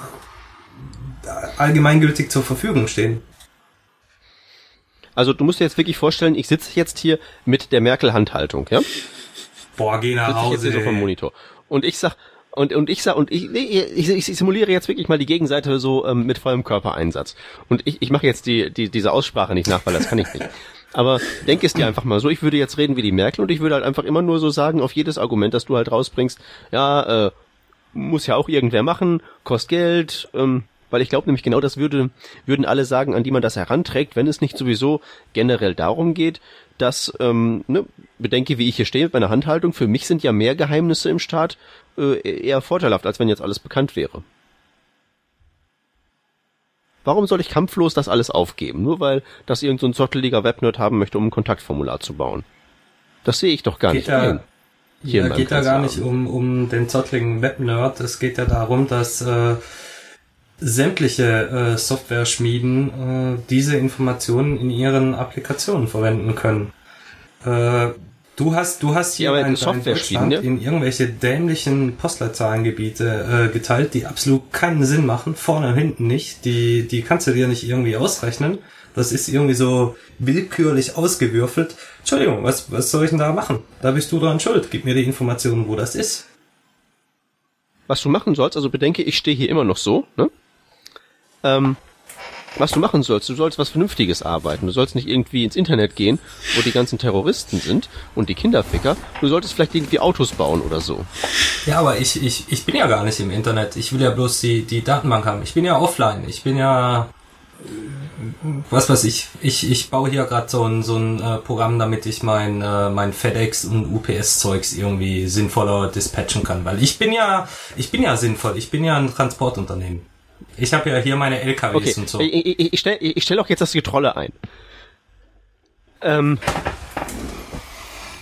allgemeingültig zur Verfügung stehen. Also du musst dir jetzt wirklich vorstellen, ich sitze jetzt hier mit der Merkel-Handhaltung, ja? Boah, geh nach sitze ich jetzt Hause. hier so vom. Monitor. Und ich sag, und, und ich sag, und ich, nee, ich, ich, simuliere jetzt wirklich mal die Gegenseite so ähm, mit vollem Körpereinsatz. Und ich, ich mache jetzt die, die, diese Aussprache nicht nach, weil das kann ich nicht. Aber denk es dir einfach mal so, ich würde jetzt reden wie die Merkel und ich würde halt einfach immer nur so sagen, auf jedes Argument, das du halt rausbringst, ja, äh, muss ja auch irgendwer machen, kostet Geld, ähm, weil ich glaube nämlich genau das würde, würden alle sagen, an die man das heranträgt, wenn es nicht sowieso generell darum geht, dass, ähm, ne, bedenke, wie ich hier stehe mit meiner Handhaltung, für mich sind ja mehr Geheimnisse im Staat äh, eher vorteilhaft, als wenn jetzt alles bekannt wäre. Warum soll ich kampflos das alles aufgeben? Nur weil das irgendein so zotteliger Webnerd haben möchte, um ein Kontaktformular zu bauen. Das sehe ich doch gar Geht nicht ja, ein. hier ja, geht ja gar nicht um, um den zottligen Webnerd. Es geht ja darum, dass äh, sämtliche äh, Software-Schmieden äh, diese Informationen in ihren Applikationen verwenden können. Äh, du hast, du hast hier Ja, Software-Schmieden, ja? in irgendwelche dämlichen Postleitzahlengebiete äh, geteilt, die absolut keinen Sinn machen, vorne und hinten nicht. Die, die kannst du dir nicht irgendwie ausrechnen. Das ist irgendwie so willkürlich ausgewürfelt. Entschuldigung, was, was soll ich denn da machen? Da bist du dran schuld. Gib mir die Informationen, wo das ist. was du machen sollst, also bedenke, ich stehe hier immer noch so, ne? Ähm, was du machen sollst, du sollst was Vernünftiges arbeiten. Du sollst nicht irgendwie ins Internet gehen, wo die ganzen Terroristen sind und die Kinderficker. Du solltest vielleicht irgendwie Autos bauen oder so. Ja, aber ich, ich, ich bin ja gar nicht im Internet. Ich will ja bloß die, die Datenbank haben. Ich bin ja offline. Ich bin ja was weiß ich. Ich, ich baue hier gerade so ein, so ein äh, Programm, damit ich mein, äh, mein FedEx und UPS-Zeugs irgendwie sinnvoller dispatchen kann. Weil ich bin ja, ich bin ja sinnvoll. Ich bin ja ein Transportunternehmen. Ich habe ja hier meine LKWs Okay, und so. ich, ich, ich stelle ich stell auch jetzt das Getrolle ein. Ähm,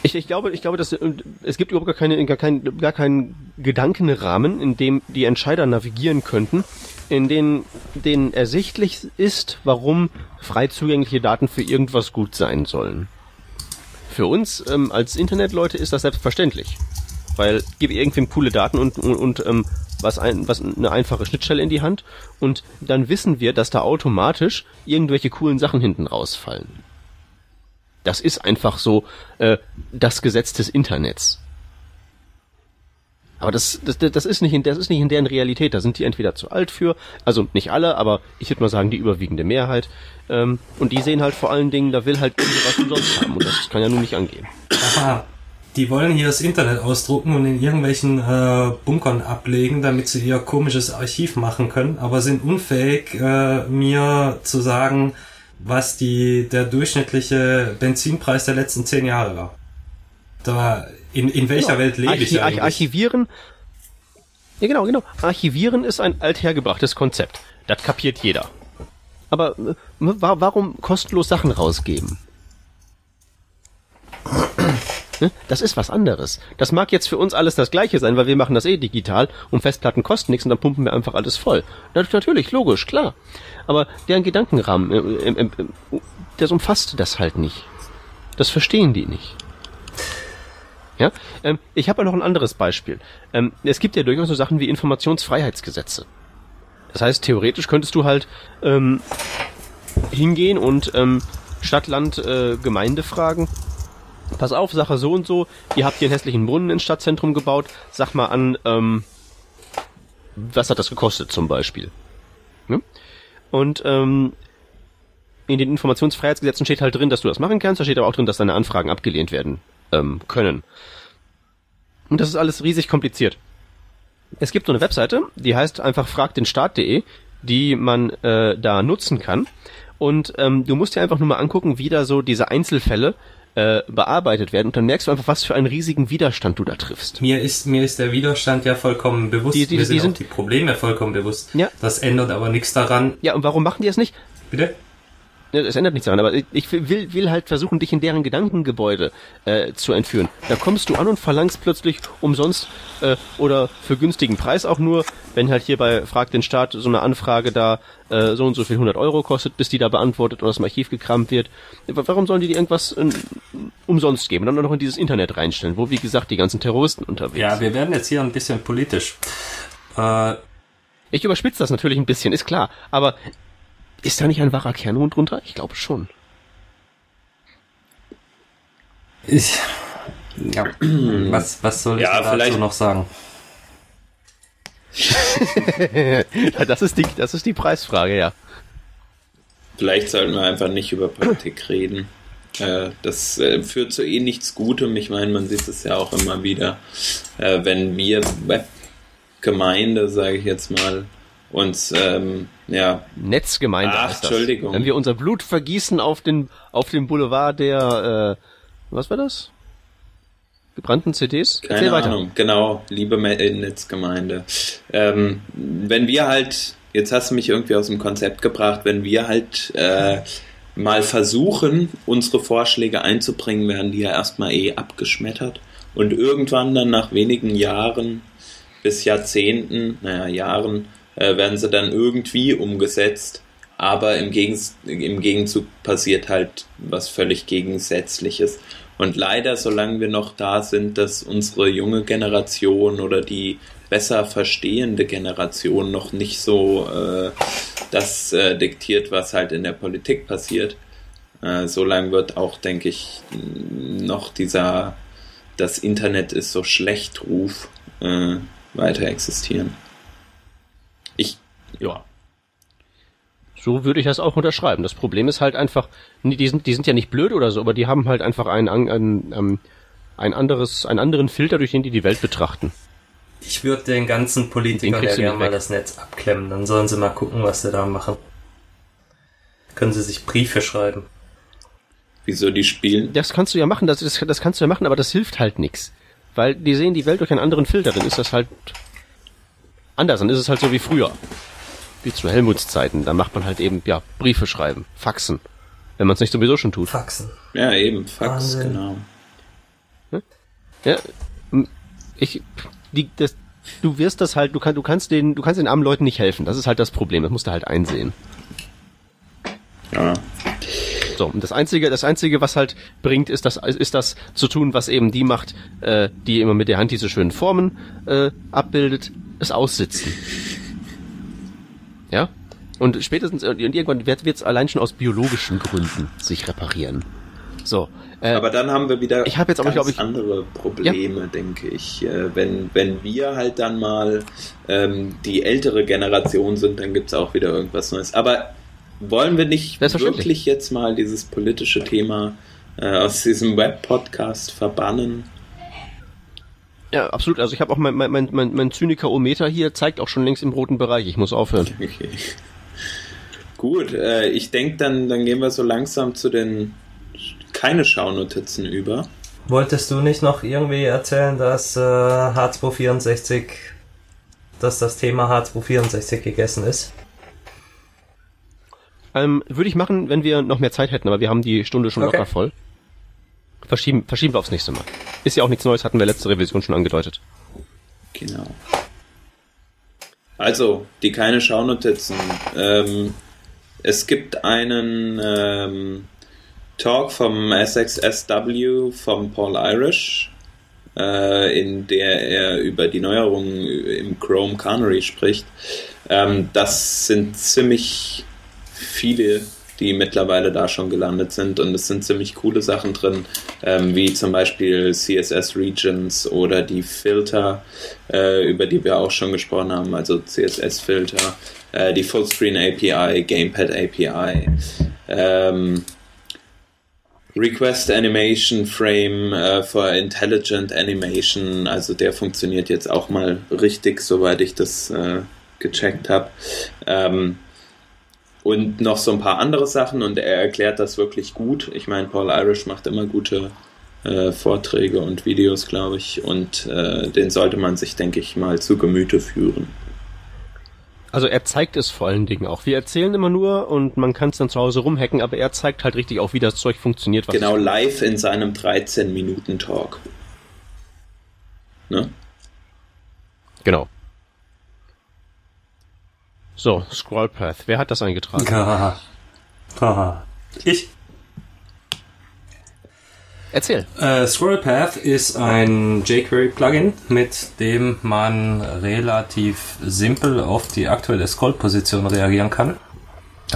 ich, ich glaube, ich glaube, dass äh, es gibt überhaupt gar, keine, gar, keinen, gar keinen Gedankenrahmen, in dem die Entscheider navigieren könnten, in denen, denen ersichtlich ist, warum frei zugängliche Daten für irgendwas gut sein sollen. Für uns ähm, als Internetleute ist das selbstverständlich, weil gib irgendwem coole Daten und, und, und ähm, was, ein, was eine einfache Schnittstelle in die Hand und dann wissen wir, dass da automatisch irgendwelche coolen Sachen hinten rausfallen. Das ist einfach so äh, das Gesetz des Internets. Aber das, das, das ist nicht in, das ist nicht in deren Realität. Da sind die entweder zu alt für, also nicht alle, aber ich würde mal sagen die überwiegende Mehrheit. Ähm, und die sehen halt vor allen Dingen, da will halt irgendwas umsonst haben und das kann ja nun nicht angehen. Aha. Die wollen hier das Internet ausdrucken und in irgendwelchen äh, Bunkern ablegen, damit sie ihr komisches Archiv machen können, aber sind unfähig, äh, mir zu sagen, was die der durchschnittliche Benzinpreis der letzten zehn Jahre war. Da in, in welcher Genau. Welt lebe ich Archi- eigentlich? Archivieren. Ja, genau, genau. Archivieren ist ein althergebrachtes Konzept. Das kapiert jeder. Aber äh, wa warum kostenlos Sachen rausgeben? Ne? Das ist was anderes. Das mag jetzt für uns alles das Gleiche sein, weil wir machen das eh digital und Festplatten kosten nichts und dann pumpen wir einfach alles voll. Na, natürlich, logisch, klar. Aber deren Gedankenrahmen, äh, äh, äh, das umfasst das halt nicht. Das verstehen die nicht. Ja, ähm, ich habe ja noch ein anderes Beispiel. Ähm, es gibt ja durchaus so Sachen wie Informationsfreiheitsgesetze. Das heißt, theoretisch könntest du halt ähm, hingehen und ähm, Stadt, Land, äh, Gemeinde fragen. Pass auf, Sache so und so. Ihr habt hier einen hässlichen Brunnen ins Stadtzentrum gebaut. Sag mal an, ähm, was hat das gekostet zum Beispiel? Ne? Und ähm, in den Informationsfreiheitsgesetzen steht halt drin, dass du das machen kannst. Da steht aber auch drin, dass deine Anfragen abgelehnt werden ähm, können. Und das ist alles riesig kompliziert. Es gibt so eine Webseite, die heißt einfach fragdenstaat.de, die man äh, da nutzen kann. Und ähm, du musst dir einfach nur mal angucken, wie da so diese Einzelfälle äh, bearbeitet werden. Und dann merkst du einfach, was für einen riesigen Widerstand du da triffst. Mir ist, mir ist der Widerstand ja vollkommen bewusst. Die- die- mir sind, die auch sind- die Probleme vollkommen bewusst. Ja. Das ändert aber nichts daran. Ja, und warum machen die es nicht? Bitte? Ja, Es ändert nichts daran, aber ich- will, will halt versuchen, dich in deren Gedankengebäude äh, zu entführen. Da kommst du an und verlangst plötzlich umsonst äh, oder für günstigen Preis auch nur, wenn halt hier bei Frag den Staat so eine Anfrage da äh, so und so viel 100 Euro kostet, bis die da beantwortet oder aus dem Archiv gekramt wird. Wa- Warum sollen die dir irgendwas äh, umsonst geben und dann noch in dieses Internet reinstellen, wo wie gesagt die ganzen Terroristen unterwegs Ja, sind? wir werden jetzt hier ein bisschen politisch. Äh, Ich überspitze das natürlich ein bisschen, ist klar, aber ist da nicht ein wahrer Kernhund drunter? Ich glaube schon. ich, ja, [clears throat] was, was soll ich Ja, dazu vielleicht- noch sagen? [laughs] Das ist die, das ist die Preisfrage, ja. Vielleicht sollten wir einfach nicht über Politik reden. Äh, das äh, führt zu eh nichts Gutem. Ich meine, man sieht es ja auch immer wieder, äh, wenn wir Webgemeinde, sage ich jetzt mal, uns ähm, ja Netzgemeinde Ach, heißt das. Entschuldigung. Wenn wir unser Blut vergießen auf den, auf dem Boulevard der, äh, was war das? Gebrannten CDs? Keine Ahnung, genau, liebe äh, Netzgemeinde. Ähm, wenn wir halt, jetzt hast du mich irgendwie aus dem Konzept gebracht, wenn wir halt äh, mal versuchen, unsere Vorschläge einzubringen, werden die ja erstmal eh abgeschmettert. Und irgendwann dann nach wenigen Jahren bis Jahrzehnten, naja, Jahren, äh, werden sie dann irgendwie umgesetzt. Aber im, Gegens im Gegenzug passiert halt was völlig Gegensätzliches. Und leider, solange wir noch da sind, dass unsere junge Generation oder die besser verstehende Generation noch nicht so äh, das äh, diktiert, was halt in der Politik passiert, äh, solange wird auch, denke ich, noch dieser das Internet ist so schlecht Ruf äh, weiter existieren. Ja. So würde ich das auch unterschreiben. Das Problem ist halt einfach, die sind, die sind ja nicht blöd oder so, aber die haben halt einfach ein, ein, ein, ähm, ein anderes, einen anderen Filter, durch den die die Welt betrachten. Ich würde den ganzen Politikern ja gerne mal das Netz abklemmen. Dann sollen sie mal gucken, was sie da machen. Können sie sich Briefe schreiben. wieso die spielen? Das kannst du ja machen, das, das, das kannst du ja machen, aber das hilft halt nix. Weil die sehen die Welt durch einen anderen Filter, dann ist das halt anders, dann ist es halt so wie früher. Wie zu Helmuts Zeiten, da macht man halt eben, ja, Briefe schreiben, Faxen. Wenn man es nicht sowieso schon tut. Faxen. Ja, eben, Fax, Wahnsinn. genau. Ja, ich, die, das, du wirst das halt, du, kann, du kannst den, du kannst den armen Leuten nicht helfen. Das ist halt das Problem. Das musst du halt einsehen. Ja. So, und das einzige, das einzige, was halt bringt, ist das, ist das zu tun, was eben die macht, äh, die immer mit der Hand diese schönen Formen äh, abbildet, es aussitzen. Ja? Und spätestens, und irgendwann wird es allein schon aus biologischen Gründen sich reparieren. So. Äh, aber dann haben wir wieder ich jetzt aber, ganz ich, andere Probleme, ja. denke ich. Äh, wenn, wenn wir halt dann mal ähm, die ältere Generation sind, dann gibt es auch wieder irgendwas Neues. Aber wollen wir nicht wirklich jetzt mal dieses politische Thema äh, aus diesem Web-Podcast verbannen? Ja, absolut. Also ich habe auch mein, mein, mein, mein, mein Zyniker-O-Meter hier, zeigt auch schon längst im roten Bereich. Ich muss aufhören. [laughs] Okay. Gut, äh, ich denke, dann, dann gehen wir so langsam zu den keine Schaunotizen über. Wolltest du nicht noch irgendwie erzählen, dass äh, H264, dass das Thema H264 gegessen ist? Ähm, würde ich machen, wenn wir noch mehr Zeit hätten, aber wir haben die Stunde schon okay. locker voll. Verschieben, verschieben wir aufs nächste Mal. Ist ja auch nichts Neues, hatten wir letzte Revision schon angedeutet. Genau. Also, die keine Schaunotizen. Ähm, es gibt einen ähm, Talk vom SXSW vom Paul Irish, äh, in der er über die Neuerungen im Chrome Canary spricht. Ähm, das sind ziemlich viele, die mittlerweile da schon gelandet sind und es sind ziemlich coole Sachen drin, ähm, wie zum Beispiel CSS Regions oder die Filter, äh, über die wir auch schon gesprochen haben, also CSS Filter, äh, die Fullscreen API, Gamepad API. Ähm, Request Animation Frame äh, for Intelligent Animation, also der funktioniert jetzt auch mal richtig, soweit ich das äh, gecheckt habe. Ähm, und noch so ein paar andere Sachen und er erklärt das wirklich gut. Ich meine, Paul Irish macht immer gute äh, Vorträge und Videos, glaube ich, und äh, den sollte man sich, denke ich, mal zu Gemüte führen. Also er zeigt es vor allen Dingen auch. Wir erzählen immer nur und man kann es dann zu Hause rumhacken, aber er zeigt halt richtig auch, wie das Zeug funktioniert. genau, live in seinem 13-Minuten-Talk. Ne? Genau. So, Scrollpath. Wer hat das eingetragen? [laughs] Ich. Erzähl. Äh, Scrollpath ist ein jQuery-Plugin, mit dem man relativ simpel auf die aktuelle Scroll-Position reagieren kann.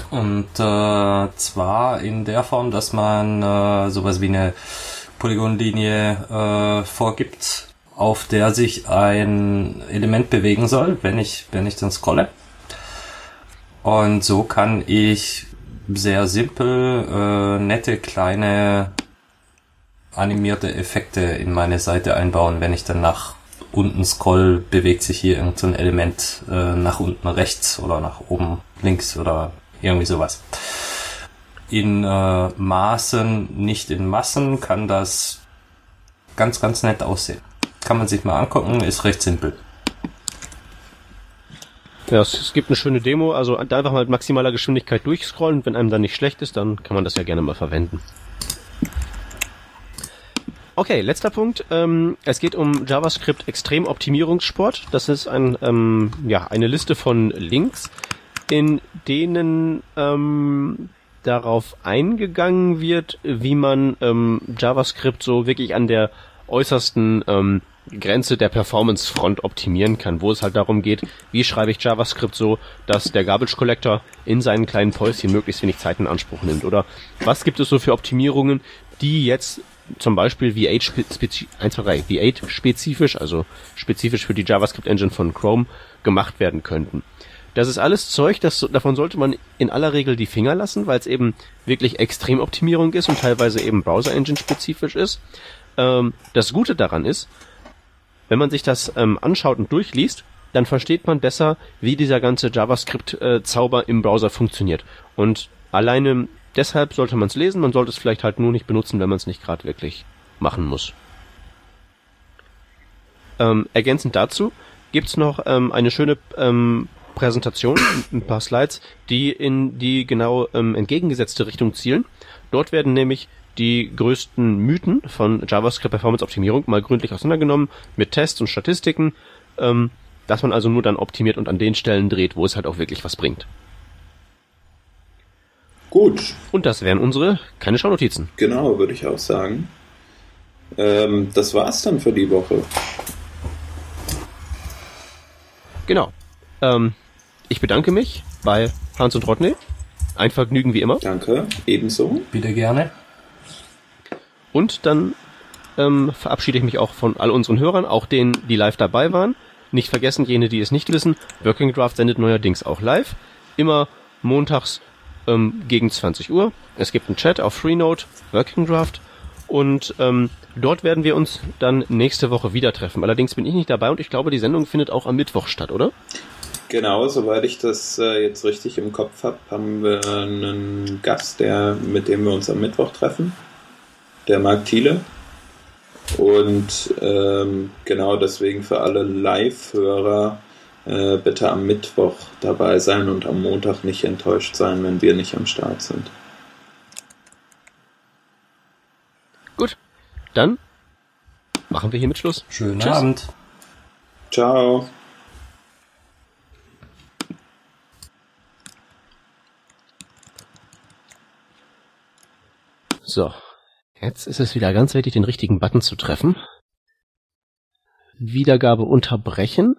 Und äh, zwar in der Form, dass man äh, sowas wie eine Polygonlinie äh, vorgibt, auf der sich ein Element bewegen soll, wenn ich, wenn ich dann scrolle. Und so kann ich sehr simpel äh, nette kleine animierte Effekte in meine Seite einbauen. Wenn ich dann nach unten scroll, bewegt sich hier irgendein Element äh, nach unten rechts oder nach oben links oder irgendwie sowas. In äh, Maßen, nicht in Massen, kann das ganz, ganz nett aussehen. Kann man sich mal angucken, ist recht simpel. Ja, es, gibt eine schöne Demo, also einfach mal mit maximaler Geschwindigkeit durchscrollen. Wenn einem dann nicht schlecht ist, dann kann man das ja gerne mal verwenden. Okay, letzter Punkt. Ähm, es geht um JavaScript Extremoptimierungssport. Das ist ein, ähm, ja, eine Liste von Links, in denen ähm, darauf eingegangen wird, wie man ähm, JavaScript so wirklich an der äußersten ähm, Grenze der Performance-Front optimieren kann, wo es halt darum geht, wie schreibe ich JavaScript so, dass der Garbage Collector in seinen kleinen Päuschen möglichst wenig Zeit in Anspruch nimmt. Oder was gibt es so für Optimierungen, die jetzt zum Beispiel V8 spezifisch, also spezifisch für die JavaScript Engine von Chrome gemacht werden könnten. Das ist alles Zeug, das, davon sollte man in aller Regel die Finger lassen, weil es eben wirklich Extremoptimierung ist und teilweise eben Browser Engine spezifisch ist. Ähm, das Gute daran ist, wenn man sich das ähm, anschaut und durchliest, dann versteht man besser, wie dieser ganze JavaScript-Zauber im Browser funktioniert. Und alleine Deshalb sollte man es lesen, man sollte es vielleicht halt nur nicht benutzen, wenn man es nicht gerade wirklich machen muss. Ähm, ergänzend dazu gibt's noch ähm, eine schöne ähm, Präsentation, ein paar Slides, die in die genau ähm, entgegengesetzte Richtung zielen. Dort werden nämlich die größten Mythen von JavaScript Performance Optimierung mal gründlich auseinandergenommen mit Tests und Statistiken, ähm, dass man also nur dann optimiert und an den Stellen dreht, wo es halt auch wirklich was bringt. Gut. Und das wären unsere keine Schaunotizen. Genau, würde ich auch sagen. Ähm, das war's dann für die Woche. Genau. Ähm, ich bedanke mich bei Hans und Rodney. Ein Vergnügen wie immer. Danke, ebenso. Wieder gerne. Und dann ähm, verabschiede ich mich auch von all unseren Hörern, auch denen, die live dabei waren. Nicht vergessen, jene, die es nicht wissen, Working Draft sendet neuerdings auch live. Immer montags ähm, gegen 20 Uhr. Es gibt einen Chat auf Freenode, Working Draft. Und ähm, dort werden wir uns dann nächste Woche wieder treffen. Allerdings bin ich nicht dabei und ich glaube, die Sendung findet auch am Mittwoch statt, oder? Genau, soweit ich das äh, jetzt richtig im Kopf habe, haben wir einen Gast, der, mit dem wir uns am Mittwoch treffen. Der Marc Thiele. Und ähm, genau deswegen für alle Live-Hörer äh, bitte am Mittwoch dabei sein und am Montag nicht enttäuscht sein, wenn wir nicht am Start sind. Gut, dann machen wir hiermit Schluss. Schönen Tschüss. Abend. Ciao. So, jetzt ist es wieder ganz wichtig, den richtigen Button zu treffen. Wiedergabe unterbrechen.